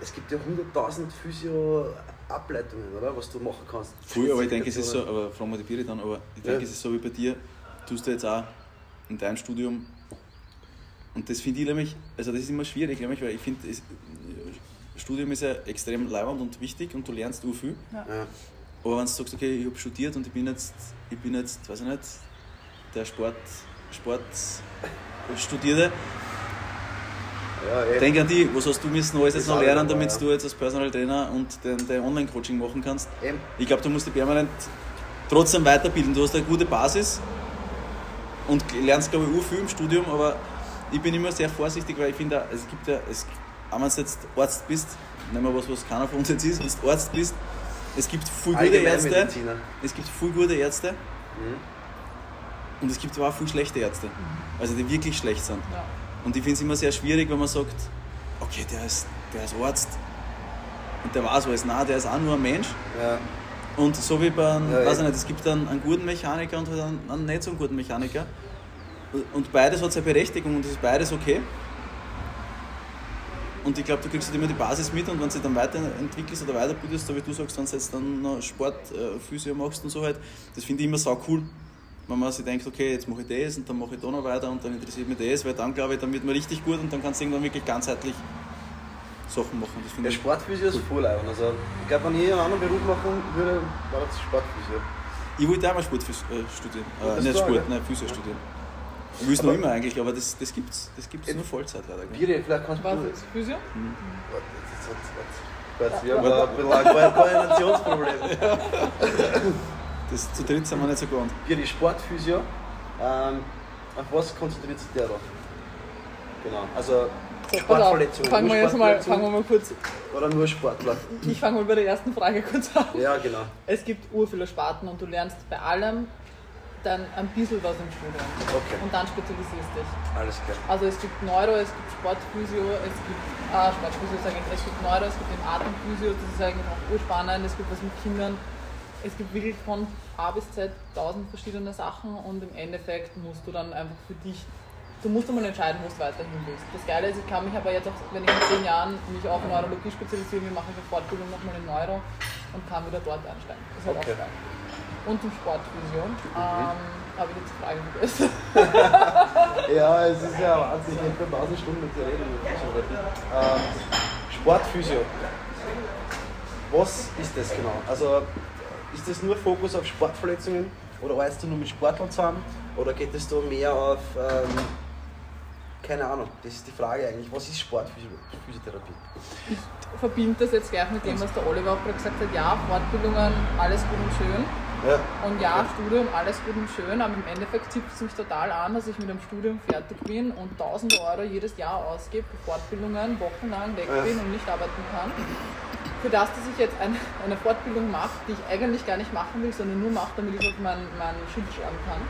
Es gibt ja 100.000 Physio-Ableitungen, oder? Was du machen kannst. Früh, aber ich denke, es ist so, aber fragen wir die Biri dann, aber ich denke, Ja. es ist so wie bei dir, tust du jetzt auch in deinem Studium. Und das finde ich nämlich, also das ist immer schwierig, nämlich, weil ich finde, Studium ist ja extrem leibend und wichtig und du lernst so viel. Ja. Aber wenn du sagst, okay, ich habe studiert und ich bin jetzt, ich bin jetzt, weiß ich nicht, der Sport, Sport Studierte, Ja, denk an die, was hast du müssen alles jetzt Das noch lernen, damit ja. du jetzt als Personal Trainer und dein, dein Online-Coaching machen kannst. Eben. Ich glaube, du musst dich permanent trotzdem weiterbilden. Du hast eine gute Basis und lernst, glaube ich, auch viel im Studium, aber ich bin immer sehr vorsichtig, weil ich finde, es gibt ja, es, auch wenn du jetzt Arzt bist, nehmen wir was, was keiner von uns jetzt ist, wenn du Arzt bist, es gibt viel gute Ärzte, es gibt viel gute Ärzte Mhm. und es gibt aber auch viel schlechte Ärzte, also die wirklich schlecht sind. Ja. Und ich finde es immer sehr schwierig, wenn man sagt, okay, der ist, der ist Arzt, und der weiß alles. Nein, der ist auch nur ein Mensch. Ja. Und so wie bei einem, Ja, weiß ich nicht, es gibt einen, einen guten Mechaniker und halt einen, einen nicht so einen guten Mechaniker. Und beides hat seine Berechtigung und es ist beides okay. Und ich glaube, du kriegst halt immer die Basis mit und wenn du dich dann weiterentwickelst oder weiterbildest, so wie du sagst, wenn du jetzt dann noch Sport, äh, Physio machst und so halt, das finde ich immer sau cool. Wenn man sich denkt, okay, jetzt mache ich das und dann mache ich da noch weiter und dann interessiert mich das, weil dann glaube ich, dann wird man richtig gut und dann kannst du irgendwann wirklich ganzheitlich Sachen machen. Das ich Sportphysio ist voll leibend. Also, ich glaube, wenn ich einen anderen Beruf machen würde, war das Sportphysio. Ich wollte auch mal Sport äh, studieren. Äh, das nicht Sport, nein, Physio studieren. Ich will es noch immer eigentlich, aber das, das gibt es das gibt's nur Vollzeit leider. Biri, vielleicht kannst du. Was ist Physio? Warte, jetzt, jetzt, jetzt. Wir haben da ein bisschen ein Koordinationsproblem. Das, zu dritt sind wir nicht so gewohnt. Biri, Sportphysio. Ähm, auf was konzentriert sich der da? Genau. Also, So, Sportverletzungen. fangen wir jetzt mal, fangen wir mal kurz, Oder nur Sportler? ich fange mal bei der ersten Frage kurz an. Ja, genau. Es gibt ur viele Sparten und du lernst bei allem dann ein bisschen was im Studium. Okay. Und dann spezialisierst dich. Alles klar. Also es gibt Neuro, es gibt Sportphysio, es gibt ah, Sportphysio sage ich, es gibt Neuro, es gibt den Atemphysio, das ist eigentlich auch urspannend, es gibt was mit Kindern. Es gibt wirklich von A bis Z tausend verschiedene Sachen und im Endeffekt musst du dann einfach für dich, du musst einmal entscheiden, wo du weiterhin willst. Das Geile ist, ich kann mich aber jetzt auch, wenn ich in zehn Jahren mich auf Neurologie spezialisiere, mache ich eine Fortbildung nochmal in Neuro und kann wieder dort einsteigen. Das ist halt Okay. auch geil. Und im Sportphysio. Ähm, habe ich jetzt die Frage vergessen. Ja, es ist ja Wahnsinn. Ich hätte 1000 Stunden mit dir reden. Ähm, Sportphysio. Was ist das genau? Also, ist das nur Fokus auf Sportverletzungen oder arbeitest du nur mit Sportlern zusammen? Oder geht es da mehr auf, ähm, keine Ahnung, das ist die Frage eigentlich. Was ist Sportphysiotherapie? Ich verbinde das jetzt gleich mit dem, was der Oliver auch gerade gesagt hat. Ja, Fortbildungen, alles gut und schön. Ja. Und ja, Studium, alles gut und schön, aber im Endeffekt zieht es mich total an, dass ich mit dem Studium fertig bin und tausende Euro jedes Jahr ausgebe für Fortbildungen, wochenlang weg Ja. bin und nicht arbeiten kann. Für das, dass ich jetzt eine, eine Fortbildung mache, die ich eigentlich gar nicht machen will, sondern nur mache, damit ich auf mein, mein Schild schreiben kann.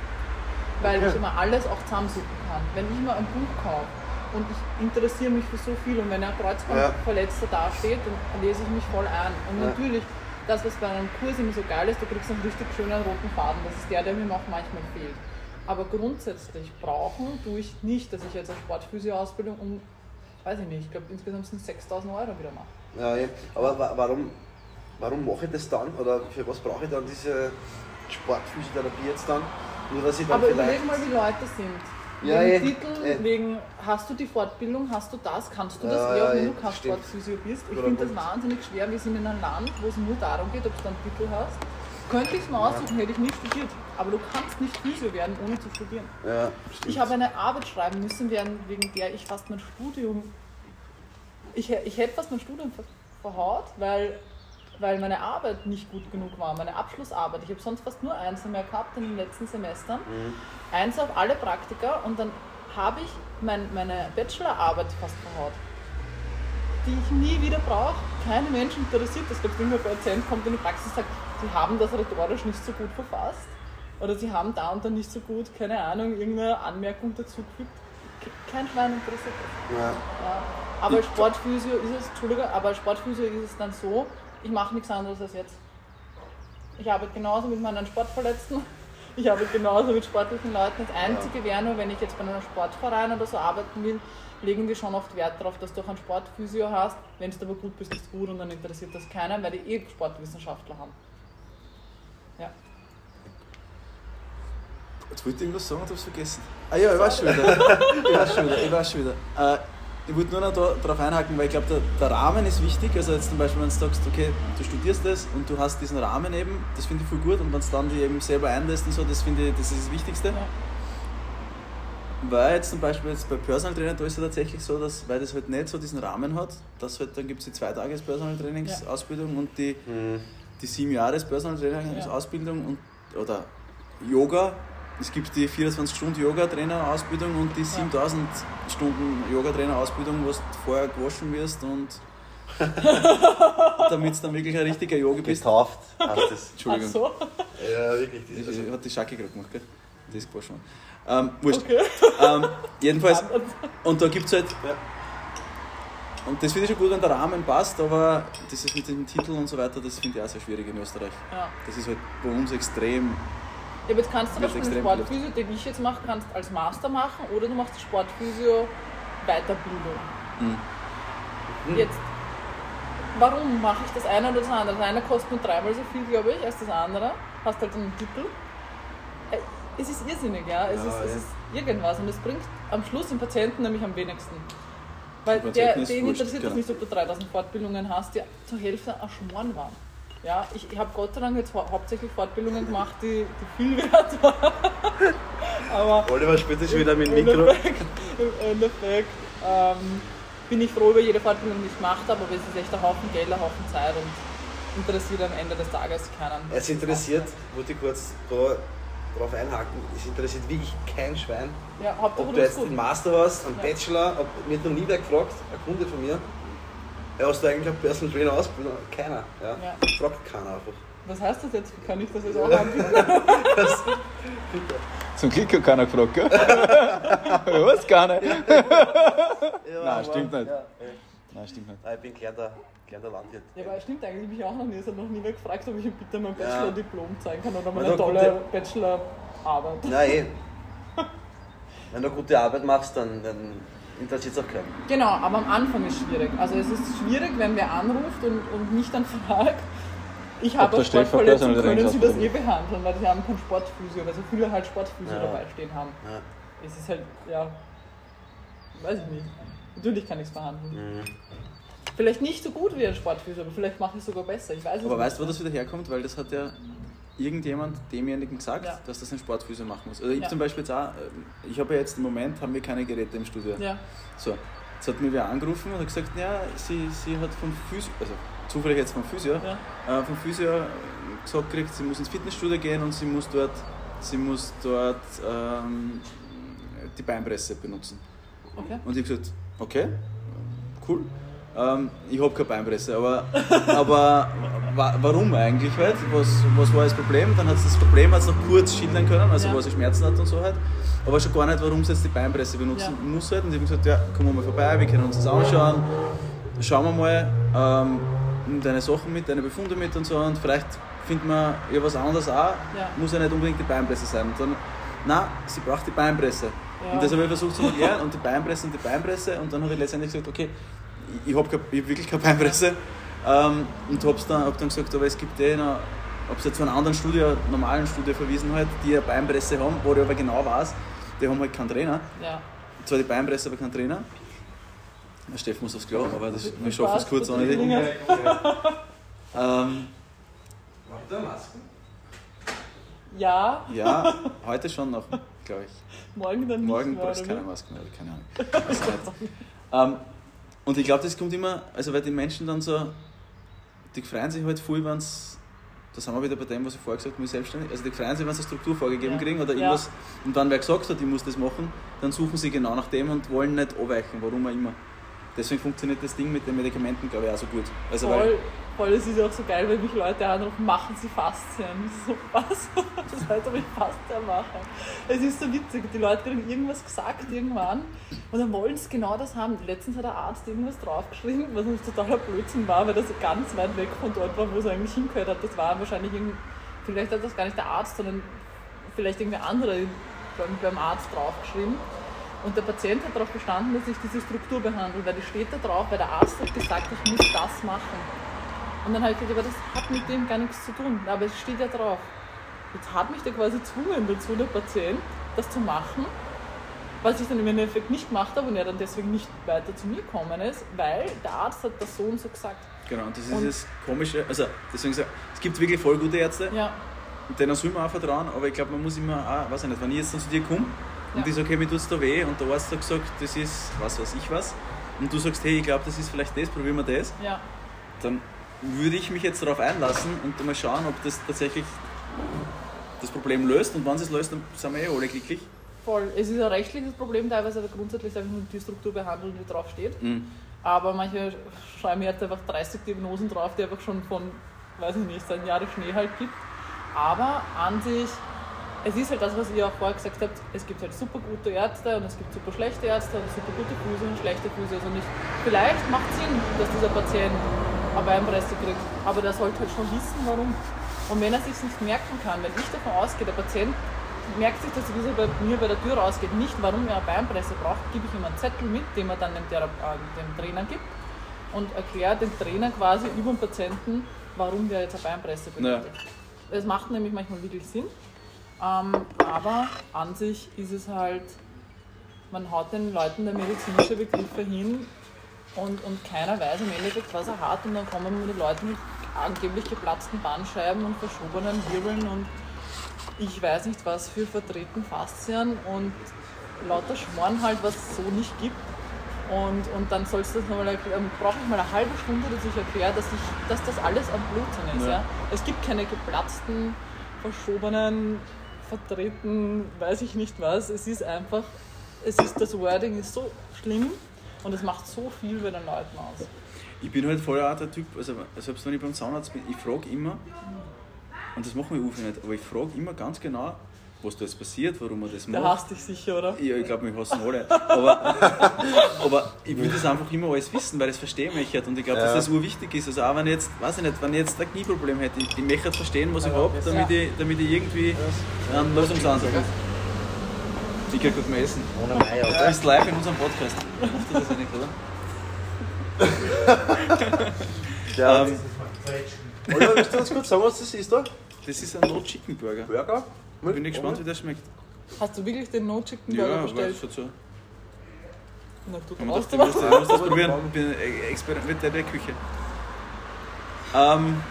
Weil ich Okay. immer alles auch zusammensuchen kann. Wenn ich mal ein Buch kaufe und ich interessiere mich für so viel und wenn ein Kreuzbandverletzter dasteht, dann lese ich mich voll ein. Und Ja. natürlich, das, was bei einem Kurs immer so geil ist, du kriegst einen richtig schönen roten Faden. Das ist der, der mir auch manchmal fehlt. Aber grundsätzlich brauchen tue ich nicht, dass ich jetzt eine Sportphysio-Ausbildung um, weiß ich nicht, ich glaube insgesamt sind es 6000 Euro wieder mache. Ja, ja. Aber wa- warum, warum mache ich das dann? Oder für was brauche ich dann diese Sportphysiotherapie jetzt dann? Nur dass ich dann Aber vielleicht. überleg mal, wie Leute sind. Ja, wegen eh, Titel, eh. wegen, hast du die Fortbildung, hast du das, kannst du das, Ja, ja, auch wenn du kein. Sportphysio bist. Ich finde das wahnsinnig schwer. Wir sind in einem Land, wo es nur darum geht, ob du einen Titel hast. Könnte ich es mir aussuchen, hätte ich nicht studiert. Aber du kannst nicht Physio werden, ohne zu studieren. Ja, Ich habe eine Arbeit schreiben müssen, wegen der ich fast mein Studium. Ich, ich hätte fast mein Studium ver verhaut, weil, weil meine Arbeit nicht gut genug war, meine Abschlussarbeit. Ich habe sonst fast nur Einsen mehr gehabt in den letzten Semestern. Eins auf alle Praktika und dann habe ich mein, meine Bachelorarbeit fast verhaut. Die ich nie wieder brauche. Keine Menschen interessiert das. Wenn ein Patient kommt in die Praxis und sagt, sie haben das rhetorisch nicht so gut verfasst. Oder sie haben da und da nicht so gut, keine Ahnung, irgendeine Anmerkung dazugefügt. Kein Schwein interessiert das. ja. Ja. Aber Sportphysio ist es, Entschuldige, aber Sportphysio ist es dann so, ich mache nichts anderes als jetzt. Ich arbeite genauso mit meinen Sportverletzten, ich arbeite genauso mit sportlichen Leuten. Das Einzige wäre nur, wenn ich jetzt bei einem Sportverein oder so arbeiten will, legen die schon oft Wert darauf, dass du auch einen Sportphysio hast. Wenn du aber gut bist, ist gut und dann interessiert das keiner, weil die eh Sportwissenschaftler haben. Ja. Jetzt wollte ich irgendwas sagen und hab's vergessen. Ah ja, ich weiß schon wieder. Ich weiß schon wieder. Ich weiß schon wieder. Äh, ich wollte nur noch da, darauf einhaken, weil ich glaube, der, der Rahmen ist wichtig. Also jetzt zum Beispiel, wenn du sagst, okay, du studierst das und du hast diesen Rahmen eben, das finde ich voll gut. Und wenn du dann die eben selber einlässt und so, das finde ich, das ist das Wichtigste. Ja. Weil jetzt zum Beispiel jetzt bei Personal Trainer, da ist es ja tatsächlich so, dass, weil das halt nicht so diesen Rahmen hat, dass halt, dann gibt es die zwei Tages Personal Trainings Ja. Und die, Mhm. die sieben Jahres Personal Trainings Ja. Und, oder Yoga. Es gibt die 24 Stunden Yoga Trainer Ausbildung und die 7000 Stunden Yoga Trainer Ausbildung, wo du vorher gewaschen wirst und damit du dann wirklich ein richtiger Yogi bist. Getauft heißt das. Ach Entschuldigung. so, Ja, wirklich. Das ich, hat die Schacke gerade gemacht, gell? Die ist gewaschen. worden. Ähm, wurscht. okay. Ähm, jedenfalls, und da gibt es halt, Ja. Und das finde ich schon gut, wenn der Rahmen passt, aber das ist mit dem Titel und so weiter, das finde ich auch sehr schwierig in Österreich. Ja. Das ist halt bei uns extrem. Ja, aber jetzt kannst du zum Beispiel Sportphysio, den ich jetzt mache, kannst als Master machen oder du machst Sportphysio Weiterbildung. Mhm. Jetzt, warum mache ich das eine oder das andere? Das eine kostet nur dreimal so viel, glaube ich, als das andere. Hast halt einen Titel. Äh, Es ist irrsinnig, ja. Es, Ja, ist, es ja. ist irgendwas und es bringt am Schluss den Patienten nämlich am wenigsten. Weil der, den interessiert es genau. nicht, ob du 3000 Fortbildungen hast, die zur Hälfte ein Schmarrn waren. Ja, ich, ich habe Gott sei Dank jetzt hau- hauptsächlich Fortbildungen gemacht, die, die viel wert waren. Aber Oliver spielt sich wieder mit dem Mikro. Endeffekt, im Endeffekt ähm, bin ich froh über jede Fortbildung, die ich gemacht habe, aber es ist echt ein Haufen Geld, ein Haufen Zeit und interessiert am Ende des Tages keinen. Es interessiert, wollte ich kurz da drauf einhaken, es interessiert wirklich kein Schwein, Ja, ob du jetzt gut. den Master hast, einen Ja. Bachelor, ob, mir hat noch nie wer gefragt, ein Kunde von mir, ja, hast du eigentlich einen Personal Trainer Ausbildung? Keiner, ja. Ja. Fragt keiner einfach. Was heißt das jetzt? Kann ich das jetzt auch anbieten? Zum Glück hat keiner gefragt, gell? Was? Gar nicht. ja, Nein, aber- stimmt nicht. Ja. Nein, stimmt nicht. Nein, ich bin gelernter, gelernter Landwirt. Ja, aber stimmt eigentlich mich auch noch nie. Es hat noch nie gefragt, ob ich ihm bitte mein Ja. Bachelor-Diplom zeigen kann oder meine tolle Bachelor-Arbeit. Nein, eh. Wenn du gute Arbeit machst, dann, dann interessiert es auch keinen. Genau, aber am Anfang ist schwierig. Also es ist schwierig, wenn wer anruft und, und mich dann fragt, ich habe eine Sportverletzung, können Sie das eh behandeln, weil sie haben keinen Sportphysio, weil so viele halt Sportphysio Ja. dabei stehen haben. Ja. Es ist halt, ja, weiß ich nicht. Natürlich kann ich es behandeln. Mhm. Vielleicht nicht so gut wie ein Sportphysio, aber vielleicht mache ich es sogar besser. Ich weiß es Aber nicht. weißt du, wo das wieder herkommt? Weil das hat ja irgendjemand demjenigen gesagt, Ja. dass das ein Sportphysio machen muss. Also ich Ja. zum Beispiel jetzt auch, ähm, ich habe ja jetzt im Moment, haben wir keine Geräte im Studio. Ja, So, jetzt hat mir wer angerufen und hat gesagt, ja, sie, sie hat vom Physio, also zufällig jetzt vom Physio, ja. äh, vom Physio gesagt gekriegt, sie muss ins Fitnessstudio gehen und sie muss dort, sie muss dort ähm, die Beinpresse benutzen. Okay. Und ich habe gesagt, okay, cool. Ähm, ich habe keine Beinpresse, aber, aber wa warum eigentlich halt? Was, was war das Problem? Dann hat sie das Problem hat's noch kurz schildern können, also Ja. wo sie Schmerzen hat und so halt. Aber schon gar nicht, warum sie jetzt die Beinpresse benutzen Ja. muss halt. Und ich habe gesagt, ja, komm mal vorbei, wir können uns das anschauen. Schauen wir mal, ähm, deine Sachen mit, deine Befunde mit und so und vielleicht findet man ja was anderes auch. Ja. Muss ja nicht unbedingt die Beinpresse sein. Und dann, nein, sie braucht die Beinpresse. Ja. Und das habe ich versucht zu erklären und die Beinpresse und die Beinpresse und dann habe ich letztendlich gesagt, okay, ich, habe hab wirklich keine Beinpresse ähm, und habe dann, hab dann gesagt, aber es gibt eh noch, habe sie zu einer anderen Studie, einer normalen Studie verwiesen halt, die eine Beinpresse haben, wo ich aber genau weiß, die haben halt keinen Trainer. Ja. Zwar die Beinpresse, aber keinen Trainer. Der Steffen muss aufs Klo, aber das, wir schaffen es kurz ohne die. Dingen. Ähm, Macht der Masken? Ja, ja, heute schon noch, glaube ich. morgen dann nicht Morgen brauchst du keine? Maske mehr, keine Ahnung. Ähm, und ich glaube, das kommt immer, also weil die Menschen dann so, die freuen sich halt voll, wenn es, da sind wir wieder bei dem, was ich vorher gesagt habe, mit selbstständig, also die freuen sich, wenn sie eine Struktur vorgegeben Ja. kriegen oder Ja. irgendwas, und dann wer gesagt hat, ich muss das machen, dann suchen sie genau nach dem und wollen nicht abweichen, warum auch immer. Deswegen funktioniert das Ding mit den Medikamenten, glaube ich, auch so gut. Also weil, Voll, es ist auch so geil, wenn mich Leute anrufen, machen sie Faszien. So, was? Das heißt, ob ich Faszien mache. Es ist so witzig, die Leute kriegen irgendwas gesagt irgendwann und dann wollen sie genau das haben. Letztens hat der Arzt irgendwas draufgeschrieben, was uns totaler Blödsinn war, weil das ganz weit weg von dort war, wo es eigentlich hingehört hat. Das war wahrscheinlich vielleicht hat das gar nicht der Arzt, sondern vielleicht irgendwie andere beim, beim Arzt draufgeschrieben. Und der Patient hat darauf bestanden, dass ich diese Struktur behandle, weil die steht da drauf, weil der Arzt hat gesagt, ich muss das machen. Und dann habe ich gesagt, aber das hat mit dem gar nichts zu tun. Aber es steht ja drauf. Jetzt hat mich der quasi gezwungen dazu, der Patient, das zu machen, was ich dann im Endeffekt nicht gemacht habe und er dann deswegen nicht weiter zu mir gekommen ist, weil der Arzt hat das so und so gesagt. genau, und das ist Und- das Komische, also deswegen sag ich, es gibt wirklich voll gute Ärzte, Ja, denen soll man auch vertrauen, aber ich glaube, man muss immer auch, weiß ich nicht, wenn ich jetzt dann zu dir komme und Ja. ich sage, hey, mir tut's da weh und der Arzt hat gesagt, das ist was weiß ich was und du sagst, hey, ich glaube, das ist vielleicht das, probieren wir das, ja, dann würde ich mich jetzt darauf einlassen und mal schauen, ob das tatsächlich das Problem löst und wenn es es löst, dann sind wir eh alle glücklich. voll. Es ist ein rechtliches Problem teilweise, aber grundsätzlich ich nur die Struktur behandeln, die drauf steht. Mhm. Aber manche schreiben mir jetzt einfach 30 Diagnosen drauf, die einfach schon von, weiß ich nicht, seit Jahre Schnee halt gibt. Aber an sich es ist halt das, was ihr auch vorher gesagt habt, es gibt halt super gute Ärzte und es gibt super schlechte Ärzte und super gute Physio und schlechte Physios und ich, vielleicht macht es Sinn, dass dieser Patient eine Beinpresse kriegt, aber der sollte halt schon wissen, warum. Und wenn er sich nicht merken kann, wenn ich davon ausgehe, der Patient merkt sich das, wie er bei mir bei der Tür rausgeht, nicht warum er eine Beinpresse braucht, gebe ich ihm einen Zettel mit, den er dann dem, Thera äh, dem Trainer gibt und erkläre dem Trainer quasi über den Patienten, warum der jetzt eine Beinpresse benötigt. Das macht nämlich manchmal wirklich Sinn. Ähm, aber an sich ist es halt, man haut den Leuten der medizinische Begriffe hin und, und keiner weiß im Endeffekt, was er hat. Und dann kommen die Leute mit angeblich geplatzten Bandscheiben und verschobenen Wirbeln und ich weiß nicht was für vertreten Faszien und lauter Schmoren halt, was es so nicht gibt. Und, und dann sollst du das nochmal erklären, brauche ich mal eine halbe Stunde, dass ich erkläre, dass, ich, dass das alles am Bluten ist. Ja. ja. Es gibt keine geplatzten, verschobenen, vertreten, weiß ich nicht was. Es ist einfach, es ist, das Wording ist so schlimm und es macht so viel bei den Leuten aus. Ich bin halt voll auch der Typ, also selbst wenn ich beim Zahnarzt bin, ich frage immer, und das machen wir Uwe nicht, aber ich frage immer ganz genau, was da jetzt passiert, warum man das macht. Der hasst dich sicher, oder? Ja, ich glaube, mich hassen alle. Aber, aber ich will das einfach immer alles wissen, weil ich es verstehen möchte. Und ich glaube, ja. dass das urwichtig ist. Also auch wenn ich jetzt, weiß ich nicht, wenn ich jetzt ein Knieproblem hätte, ich, ich möchte verstehen, was ich habe, damit, ich, damit ich irgendwie einen Lösungsansatz habe. Ich krieg gut mal essen. Ohne Mai, Du bist live in unserem Podcast. Macht das ja nicht, oder? ja, ähm, Oliver, willst du uns kurz sagen, was das ist da? Das ist ein No-Chicken Burger. Burger? Bin ich gespannt, wie der schmeckt. Hast du wirklich den No-Chicken Burger ja, bestellt? Ja, so. Na, du dachte, du musst, du musst das probieren. Ich bin Experimentell der Küche. Ähm,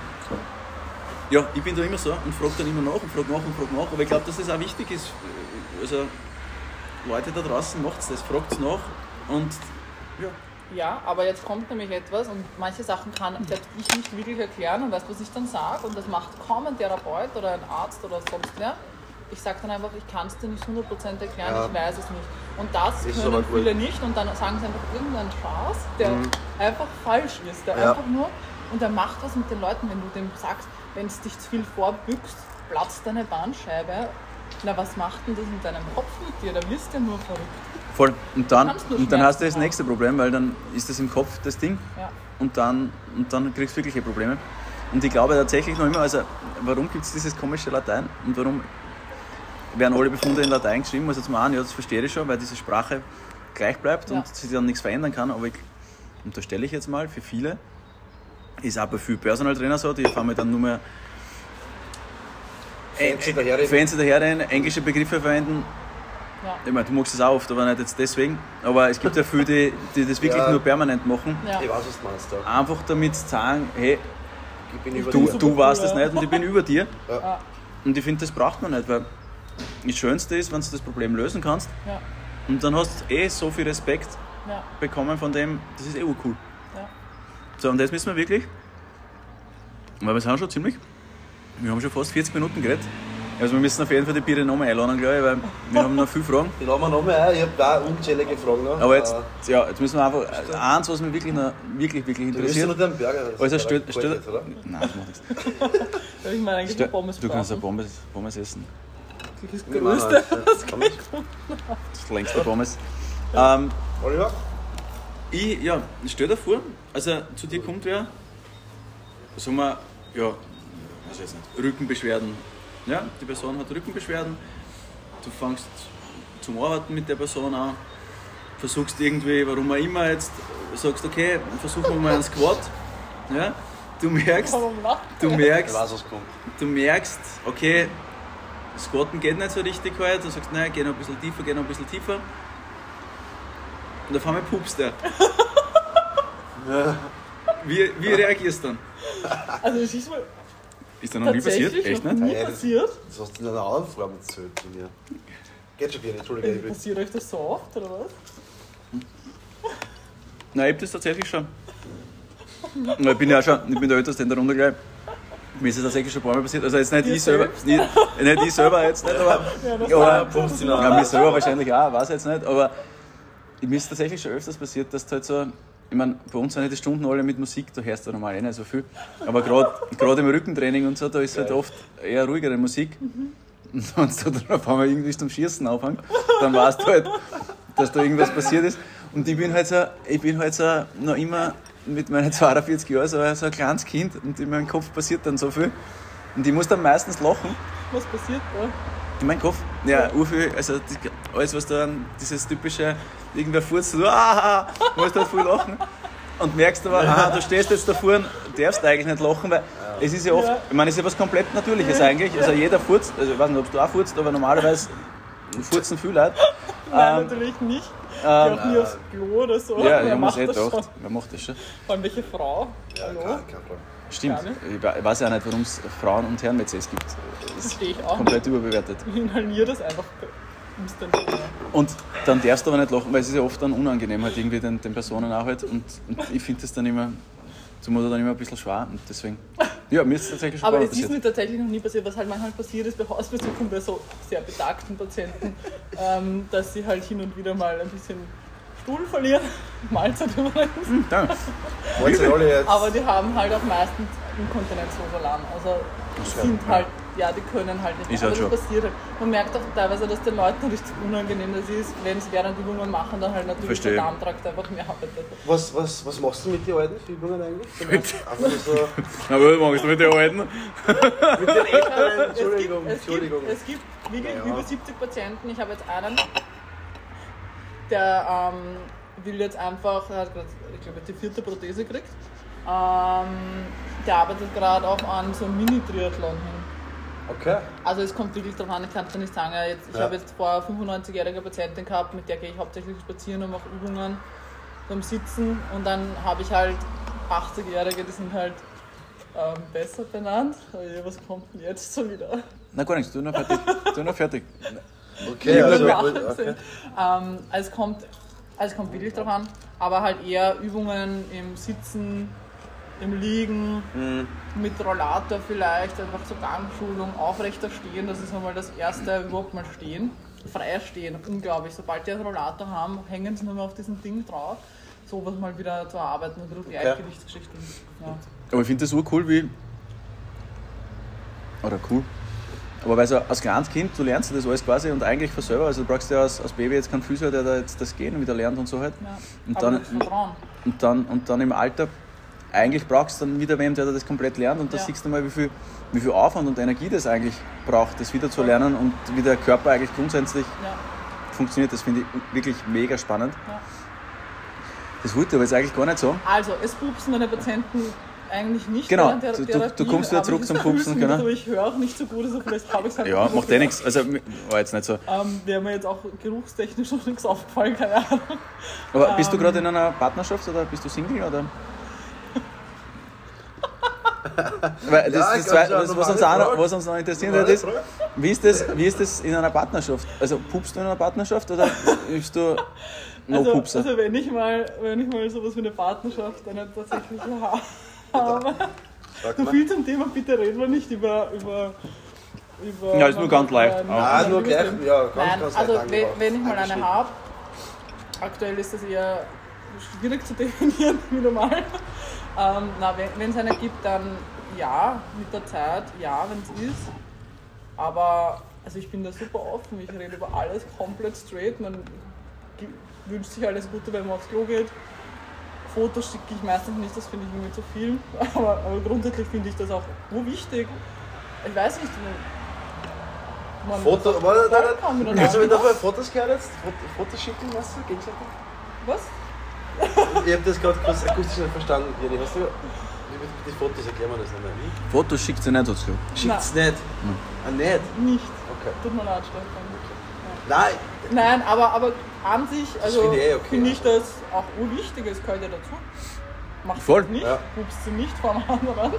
ja, ich bin da immer so und frage dann immer nach und frage nach und frage nach. Aber ich glaube, dass das auch wichtig ist. Also, Leute da draußen macht das, fragt nach und ja. Ja, aber jetzt kommt nämlich etwas und manche Sachen kann selbst ich nicht wirklich erklären und weißt, was ich dann sage und das macht kaum ein Therapeut oder ein Arzt oder sonst wer. Ich sage dann einfach, ich kann es dir nicht 100% erklären, ja. ich weiß es nicht. Und das ist können viele nicht und dann sagen sie einfach irgendeinen Spaß, der mhm. einfach falsch ist, der ja. einfach nur und der macht was mit den Leuten, wenn du dem sagst, wenn es dich zu viel vorbückst, platzt deine Bandscheibe. Na, was macht denn das in deinem Kopf mit dir? Da wirst du ja nur verrückt. Voll. Und dann, und dann hast du das nächste Problem, weil dann ist das im Kopf das Ding ja. und, dann, und dann kriegst du wirkliche Probleme. Und ich glaube tatsächlich noch immer, also warum gibt es dieses komische Latein und warum werden alle Befunde in Latein geschrieben? Also zum einen, ja, das verstehe ich schon, weil diese Sprache gleich bleibt ja. und sich dann nichts verändern kann, aber ich unterstelle ich jetzt mal, für viele ist auch bei vielen Personal Trainer so, die fahren mir dann nur mehr Fancy daherreden, Fancy daherreden englische Begriffe verwenden ja. Ich meine, du magst es auch oft, aber nicht jetzt deswegen. Aber es gibt ja viele, die, die das wirklich ja. nur permanent machen. Ja. Ich weiß, was du meinst. Ja. Einfach damit zu sagen, hey, du, du weißt das nicht und ich bin über dir. Und ich finde, das braucht man nicht, weil das Schönste ist, wenn du das Problem lösen kannst. Und dann hast du eh so viel Respekt bekommen von dem, das ist eh cool. So, und jetzt müssen wir wirklich, weil wir sind schon ziemlich, wir haben schon fast 40 Minuten geredet. Also wir müssen auf jeden Fall die Biere nochmal einladen, glaube ich, weil wir haben noch viele Fragen. Die laden wir nochmal ein, ich habe da unzählige Fragen noch. Aber jetzt, ja, jetzt müssen wir einfach, eins, was mich wirklich, noch, wirklich, wirklich interessiert. Du willst nur den Burger, also stell, stell, Nein, das macht nichts. ich meine eigentlich stell, Pommes Du kannst ja Pommes, Pommes essen. Das ist das Größte, was ich Das längste Pommes. Ähm, Oliver? Ich, ja, stell dir vor, also zu dir kommt wer, sagen wir, ja, weiß nicht, Rückenbeschwerden, ja, die Person hat Rückenbeschwerden, du fängst zum Arbeiten mit der Person an, versuchst irgendwie, warum auch immer jetzt, sagst, okay, versuchen wir mal einen Squat. Ja, du merkst, du merkst, du merkst, okay, Squatten geht nicht so richtig halt, du sagst, nein, geh noch ein bisschen tiefer, geh noch ein bisschen tiefer. Und auf einmal pupst er. Wie, wie reagierst du dann? Also es ist mal ist da noch nie passiert? Echt nicht? Nie passiert? Das hast du in einer anderen Form erzählt zu mir. Geht schon wieder, Entschuldige. Äh, passiert euch das so oft, oder was? Nein, ich hab das tatsächlich schon. Ich bin ja auch schon, ich bin der Älteste in der Runde gleich. Mir ist es tatsächlich schon ein paar Mal passiert. Also jetzt nicht ich selber, nicht, nicht ich selber jetzt nicht, aber, ja, aber ja, mir selber wahrscheinlich auch, weiß ich jetzt nicht, aber mir ist tatsächlich schon öfters passiert, dass du halt so ich meine, bei uns sind die Stunden alle mit Musik, da hörst du normal eh nicht so viel. Aber gerade im Rückentraining und so, da ist halt oft eher ruhigere Musik. Mhm. Und wenn du dann auf einmal irgendwie zum Schießen anfängst, dann weißt du halt, dass da irgendwas passiert ist. Und ich bin halt so, ich bin halt so noch immer mit meinen 42 Jahren so, so ein kleines Kind und in meinem Kopf passiert dann so viel. Und ich muss dann meistens lachen. Was passiert da? In meinem Kopf? Ja, urviel, also die, alles, was da, dieses typische, irgendwer furzt, so, ah, musst halt viel lachen. Und merkst aber, ah, du stehst jetzt da vorne, darfst eigentlich nicht lachen, weil es ist ja oft, Ja. ich meine, es ist ja was komplett Natürliches eigentlich. Also jeder furzt, also ich weiß nicht, ob du auch furzt, aber normalerweise furzen viele Leute. Nein, Ähm, natürlich nicht. Ich ähm, auch nie aufs Klo oder so. ja, ich muss macht eh das gedacht, wer macht das schon? Vor allem welche Frau? Ja, Hallo? kein, kein Problem. Stimmt, nicht. ich we- ich weiß ja nicht, warum es Frauen- und Herren-WCs gibt. Das Verstehe ich auch. komplett überbewertet. Ich inhaliere das einfach instant. Und dann darfst du aber nicht lachen, weil es ist ja oft dann unangenehm halt irgendwie den, den Personen auch halt. Und, und ich finde das dann immer, zumindest dann immer ein bisschen schwer und deswegen, ja, mir ist es tatsächlich schon Aber es ist mir tatsächlich noch nie passiert, was halt manchmal passiert ist bei Hausbesuchen bei so sehr betagten Patienten, ähm, dass sie halt hin und wieder mal ein bisschen Stuhl verlieren. Mahlzeit übrigens. Ja, alle jetzt? Aber die haben halt auch meistens Inkontinenzvolan. Also sind halt, ja, die können halt nicht. Ist aber halt das schon. passiert halt. Man merkt auch teilweise, dass den Leuten richtig unangenehm das ist, wenn sie während Übungen machen, dann halt natürlich Verstehe. der Darmtrakt einfach mehr arbeitet. Was, was, was machst du mit den alten Übungen eigentlich? So Na, was machst du mit den Alten? mit den Älteren. Es Entschuldigung, gibt, es Entschuldigung. Gibt, es gibt wirklich Ja. über 70 Patienten. Ich habe jetzt einen, der ähm, will jetzt einfach, er hat grad, ich glaube, die vierte Prothese gekriegt. Ähm, der arbeitet gerade auch an so einem Mini-Triathlon hin. Okay. Also es kommt wirklich darauf an, ich kann es nicht sagen. Jetzt, ich Ja. habe jetzt vor 95-jährige Patientin gehabt, mit der gehe ich hauptsächlich spazieren und mache Übungen beim Sitzen. Und dann habe ich halt 80-Jährige, die sind halt ähm, besser benannt. Was kommt denn jetzt so wieder? Na gar nichts, tu noch fertig. Tu noch fertig. Okay, also okay. Ähm, also es kommt, also es kommt wirklich darauf an, aber halt eher Übungen im Sitzen, im Liegen, Mhm. mit Rollator vielleicht, einfach so Gangschulung, aufrechter stehen, das ist einmal das erste, überhaupt mal stehen. Frei stehen, unglaublich. Sobald die einen Rollator haben, hängen sie nur mehr auf diesem Ding drauf. Sowas mal wieder zu erarbeiten, ein bisschen Gleichgewichtsgeschichten. Ja. Aber ich finde das urcool, wie. Oder cool. Aber weil so als kleines Kind, du lernst das alles quasi und eigentlich von selber, also du brauchst ja als, als Baby jetzt keinen Physio, der da jetzt das Gehen wieder lernt und so halt. Ja. Und dann-. Und dann, und dann im Alter, eigentlich brauchst du dann wieder wem, der das komplett lernt und da Ja. siehst du mal, wie viel, wie viel Aufwand und Energie das eigentlich braucht, das wieder zu lernen und wie der Körper eigentlich grundsätzlich Ja. funktioniert. Das finde ich wirklich mega spannend. Ja. Das wollte ich aber jetzt eigentlich gar nicht sagen. Also, es pupsen meine Patienten eigentlich nicht. Genau, der du- du- Therapie, du kommst wieder zurück zum Pupsen, genau. Aber ich höre auch nicht so gut, also vielleicht habe ich es halt Ja, macht eh nichts. Also war jetzt nicht so. Ähm, Wäre mir jetzt auch geruchstechnisch noch nichts aufgefallen, keine Ahnung. Aber bist du Ähm. gerade in einer Partnerschaft oder bist du Single oder? Weil das, Ja, das, das, schon was, uns auch noch, was uns noch wird, das ist, wie ist, das, wie ist das in einer Partnerschaft? Also pupst du in einer Partnerschaft oder bist du no also, Pupser? also wenn ich mal, wenn ich mal sowas wie eine Partnerschaft eine tatsächliche ha- habe. Sag So viel zum Thema, bitte reden wir nicht über. über über Ja, ist nur ganz leicht. Nein, Ah, nur gleich, ja, ganz, Nein, ganz also leicht wenn, angebracht. wenn ich mal eine habe, aktuell ist das eher schwierig zu definieren, wie normal. Ähm, na, wenn es eine gibt, dann ja, mit der Zeit, ja, wenn es ist. Aber also ich bin da super offen, ich rede über alles komplett straight. Man wünscht sich alles Gute, wenn man aufs Klo geht. Fotos schicke ich meistens nicht, das finde ich irgendwie zu viel. Aber, aber grundsätzlich finde ich das auch urwichtig. Ich weiß nicht, man Foto, man- warte, warte, kann warte. miteinander Hast du mir dabei Fotos gehört jetzt? Foto- Fotos schicken, weißt du, gegenseitig? Was? Ich habe das gerade kurz akustisch nicht verstanden, Jiri. Hast du, die Fotos erklären wir das nicht mehr. Wie? Fotos schickt sie nicht dazu. Schickt's nicht. Ah, nicht? Nicht. Okay. Tut mir leid, Stefan. Nein, Nein, aber, aber an sich, also finde ich eh okay. finde ich das auch urwichtig, es gehört ja dazu. Macht Voll. das nicht, Ja. pupst sie nicht vor dem anderen.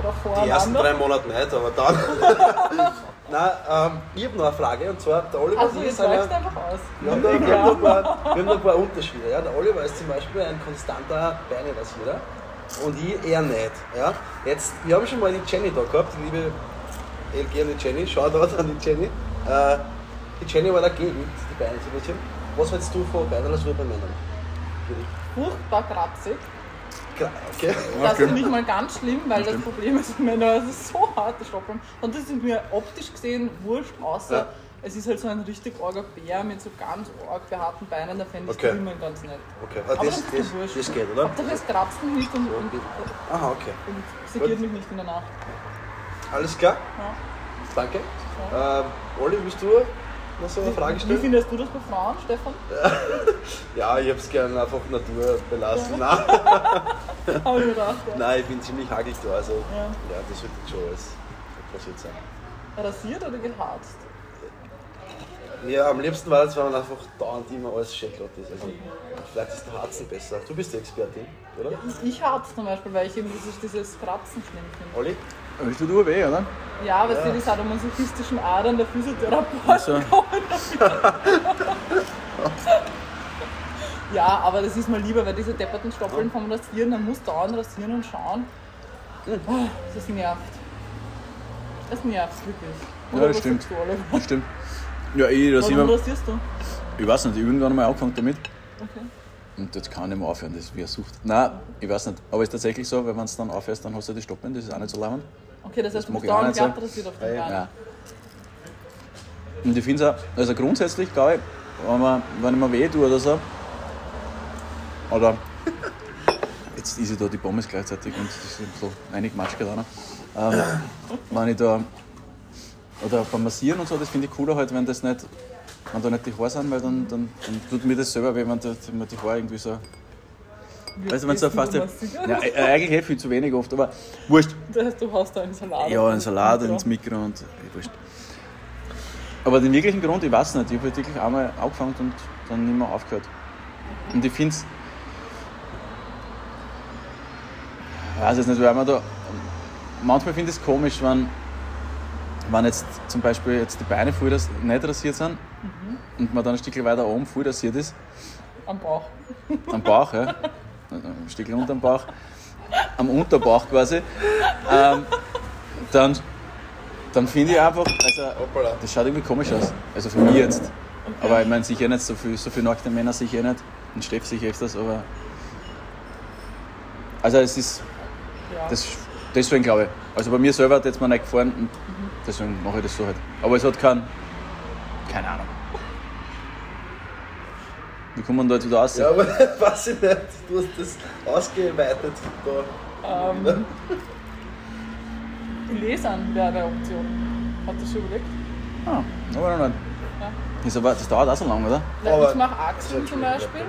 Oder vor die ersten drei. Monate nicht, aber dann. Nein, ähm, ich habe noch eine Frage und zwar, der Oliver Also ja. läufst du einfach aus. Wir haben, da, wir, haben paar, wir haben da ein paar Unterschiede. Ja? Der Oliver ist zum Beispiel ein konstanter Beinerasierer und ich eher nicht. Ja? Jetzt, wir haben schon mal die Jenny da gehabt, die liebe LG und die Jenny. Shoutout an die Jenny. Äh, die Jenny war dagegen, die Beine zu Was hältst du von Beinerasur bei Männern? Furchtbar kratzig. Gra- Okay. Das Okay. finde ich mal ganz schlimm, weil das stimmt. Problem ist, wenn es ist so hart, das Stoppeln. Und das ist mir optisch gesehen wurscht, außer Ja. es ist halt so ein richtig arger Bär mit so ganz arg behaarten Beinen, da fände ich Okay. Riemen ganz nett. Okay, Aber ah, das das, ist das, wurscht. das geht, oder? Hauptsache es kratzt mich nicht und, und, und Aha, okay. segiert mich nicht in der Nacht. Alles klar? Ja. Danke. Ähm, Olli, willst du noch so eine Frage Wie stellen? findest du das bei Frauen, Stefan? Ja, ich hab's gerne einfach Natur belassen. Nein, Habe ich mir gedacht. Ja. nein, ich bin ziemlich da, also Ja. ja, das wird schon alles passiert sein. Rasiert oder geharzt? Mir am liebsten war es, wenn man einfach dauernd immer alles schecklot ist. Also, vielleicht ist der Harzen besser. Du bist die Expertin, oder? Ich, ich harz zum Beispiel, weil ich eben dieses, dieses Kratzen schlimm finde. Olli? Aber das tut nur weh, oder? Ja, weil ja. die sadomasochistischen Adern der Physiotherapeut Also, Ja, aber das ist mal lieber, weil diese depperten Stoppeln vom Rasieren, man muss dauernd rasieren und schauen. Oh, das nervt. Das nervt wirklich. Ja, Oder das was stimmt. das stimmt. Ja, ich rasiere Warum mir, rasierst du? ich weiß nicht, irgendwann einmal angefangen damit. Okay. Und jetzt kann ich nicht mehr aufhören, das ist wie eine Sucht. Nein, ich weiß nicht. Aber es ist tatsächlich so, wenn du dann aufhörst, dann hast du die Stoppeln, das ist auch nicht so lang. Okay, das heißt, du bist dauernd so. glatt rasiert auf den Beinen. Ja. Und ich finde es auch, also grundsätzlich glaube ich, wenn, man, wenn ich mir weh tue oder so, oder jetzt ist ich da die Pommes gleichzeitig und das ist so eingematscht gerade ähm, wenn ich da, oder beim Massieren und so, das finde ich cooler halt, wenn das nicht, wenn da nicht die Haare sind, weil dann, dann, dann tut mir das selber weh, wenn da, wenn man die Haare irgendwie so, weißt du, wenn Isst fast, du ja, äh, eigentlich eh viel zu wenig oft, aber wurscht. Das heißt, du haust da einen Salat. Ja, auf ein den Salat ins Mikro und eh, wurscht. Aber den wirklichen Grund, ich weiß nicht. Ich habe halt wirklich einmal angefangen und dann nicht mehr aufgehört. Und ich finde es. Ich weiß jetzt nicht, weil man da. Manchmal finde ich es komisch, wenn, wenn jetzt zum Beispiel jetzt die Beine voll ras- nicht rasiert sind und man dann ein Stückchen weiter oben voll rasiert ist, Am Bauch. am Bauch, ja. Ein Stückchen unter dem Bauch, am Unterbauch quasi, ähm, dann, dann finde ich einfach, also das schaut irgendwie komisch aus. Also für mich jetzt. Aber ich meine sicher nicht, so viel, so viel nackte Männer sicher nicht. Und Steff sicher öfters, aber. Also es ist. Ja. Das, deswegen glaube ich. Also bei mir selber hat jetzt mir nicht gefallen und deswegen mache ich das so halt. Aber es hat keinen. Keine Ahnung. Wie kommt man da jetzt wieder raus? Ja, aber weiß ich nicht. Du hast das ausgeweitet da. Ähm, Lesern wäre eine Option. Hat das schon überlegt? Ah, aber noch nicht. Ja. Das, aber, das dauert auch so lange, oder? Nein, Aber- ich mache Achseln zum Beispiel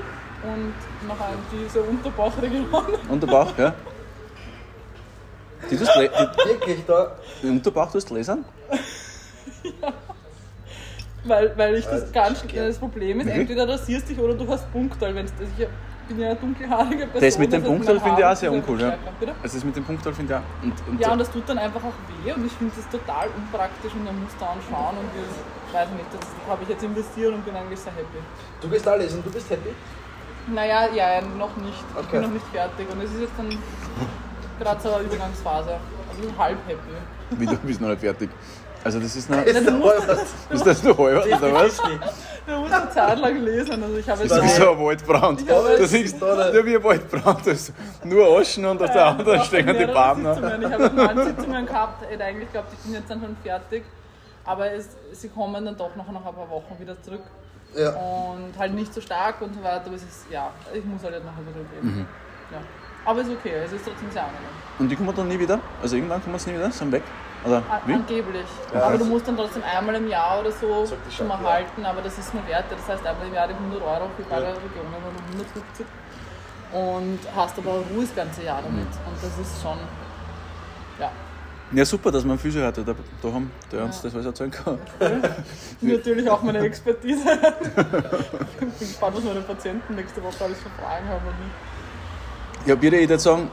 und mache diese Unterbauchregion. Unterbauch, ja. Die, tust die, Wirklich da. die Unterbauch tust du lesen? Weil, weil ich Ja, das das ganz ist das Problem ist, entweder rasierst dich oder du hast Punktal. Wenn's, also ich bin ja eine dunkelhaarige Person. Das mit dem Punktal finde ich auch sehr uncool, ja. Bitte? Also das mit dem Punktal finde ich auch. Und, und Ja, und das tut dann einfach auch weh und ich finde das total unpraktisch und man muss da anschauen und ich weiß nicht, das habe ich jetzt investiert und bin eigentlich sehr happy. Du gehst da lesen, du bist happy? Naja, ja, noch nicht. Ich Okay. bin noch nicht fertig und es ist jetzt dann gerade so eine Übergangsphase. Also ich bin halb happy. wie du bist noch nicht fertig. Also das ist noch. Ist. Ist das noch halber oder was? Man muss eine Zeit lang lesen. Also ich habe jetzt Das ist wie auch- so ein Waldbrand. Ich habe Du jetzt- siehst, ja, wie ein Waldbrand. Da ist nur Aschen und auf der anderen stehen die Bäume. Ich habe neun Sitzungen gehabt, hätte eigentlich geglaubt, ich bin jetzt dann schon fertig. Aber es, sie kommen dann doch noch nach ein paar Wochen wieder zurück. Ja. Und halt nicht so stark und so weiter. Aber es ist, ja, ich muss halt jetzt noch ein bisschen leben. Mhm. Ja. Aber es ist okay, es ist trotzdem sehr angenehm. Und die kommen dann nie wieder? Also irgendwann kommen sie nie wieder? Sind weg? Oder An- wie? Angeblich. Ja. Aber du musst dann trotzdem einmal im Jahr oder so schon mal ja. halten, aber das ist mir wert. Das heißt einmal im Jahr die 100 Euro für beide Regionen oder 150 und hast aber Ruhe das ganze Jahr damit. Mhm. Und das ist schon, ja, Ja, super, dass wir einen Physio heute da, da haben, der uns das alles erzählen kann. natürlich auch meine Expertise. ich bin gespannt, was meine Patienten nächste Woche alles für Fragen haben. Ja, bitte, ich würde sagen,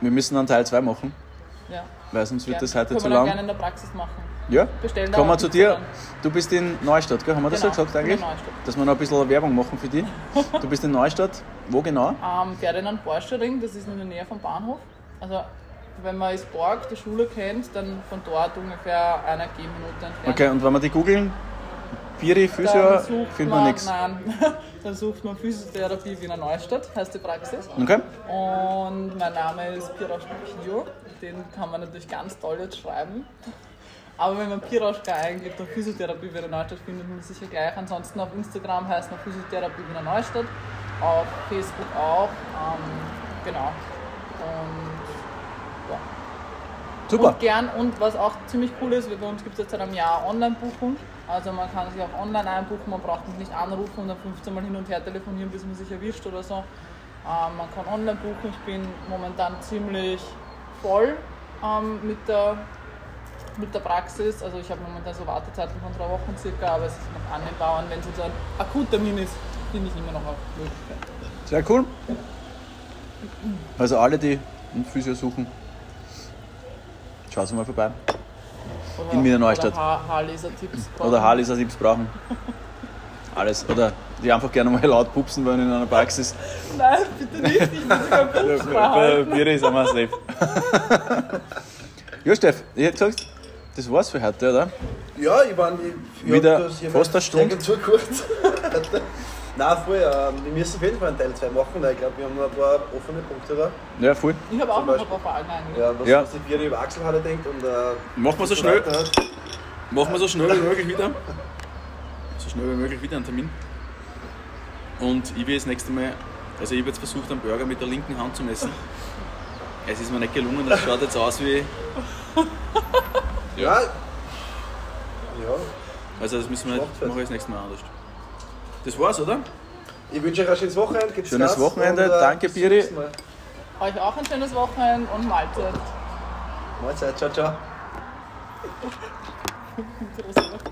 wir müssen dann Teil 2 machen, ja, weil sonst wird das heute Können zu wir dann lang. gerne in der Praxis machen. Ja, Bestellen kommen wir zu dir. dann. Du bist in Neustadt, gell? haben wir das Genau, so gesagt ich bin in eigentlich? Neustadt. Dass wir noch ein bisschen Werbung machen für dich. Du bist in Neustadt, wo genau? Am Ferdinand Porsche Ring, das ist in der Nähe vom Bahnhof. Also wenn man Isborg, die Schule kennt, dann von dort ungefähr einer Gehminute entfernt. Okay, und wenn wir die googeln, Biri Physio findet man nichts. Nein, dann sucht man Physiotherapie Wiener Neustadt, heißt die Praxis. Okay? Und mein Name ist Piroschka Pio. Den kann man natürlich ganz toll jetzt schreiben. Aber wenn man Piroschka eingibt und Physiotherapie Wiener Neustadt, findet man sicher gleich. Ansonsten auf Instagram heißt man Physiotherapie Wiener Neustadt. Auf Facebook auch. Ähm, genau. Und. Super. Und gern, und was auch ziemlich cool ist, bei uns gibt es jetzt seit einem Jahr Online-Buchung. Also man kann sich auch online einbuchen, man braucht mich nicht anrufen und dann 15 Mal hin und her telefonieren, bis man sich erwischt oder so. Ähm, man kann online buchen. Ich bin momentan ziemlich voll ähm, mit, der, mit der Praxis. Also ich habe momentan so Wartezeiten von drei Wochen circa, aber es ist noch annehmbar. Und wenn es jetzt ein Akuttermin ist, finde ich immer noch eine Möglichkeit. Sehr cool. Also alle, die einen Physio suchen, schaut mal vorbei. Oder, In Wiener Neustadt. Oder Haar- Haarleser-Tipps. Oder Haarleser-Tipps brauchen. Alles. Oder die einfach gerne mal laut pupsen wollen in einer Praxis. Nein, bitte nicht. Ich will sogar Pups Bei. Biri ist einmal safe. ja, Steff, ich hätte gesagt, das war's für heute, oder? Ja, ich war ich, ich Wieder fast eine Stunde. sehr Zugeguckt. Nein, voll. Ähm, wir müssen auf jeden Fall einen Teil 2 machen, weil ich glaube, wir haben noch ein paar offene Punkte da. Ja, voll. Ich habe auch noch ein paar Fragen eigentlich. Ja, was, Ja. was die Viere über Achselhalle denkt und. Äh, Machen wir so schnell. hat. Machen wir so schnell wie möglich wieder. So schnell wie möglich wieder einen Termin. Und ich will das nächste Mal, also ich habe jetzt versucht, einen Burger mit der linken Hand zu messen. Es ist mir nicht gelungen, das schaut jetzt aus wie. Ja. Ja. Also das müssen wir machen wir das nächste Mal anders. Das war's, oder? Ich wünsche euch ein schönes Wochenende. Geht's Schönes Gas Wochenende, und, äh, danke, Biri. Mal. Euch auch ein schönes Wochenende und Mahlzeit. Mahlzeit, ciao, ciao.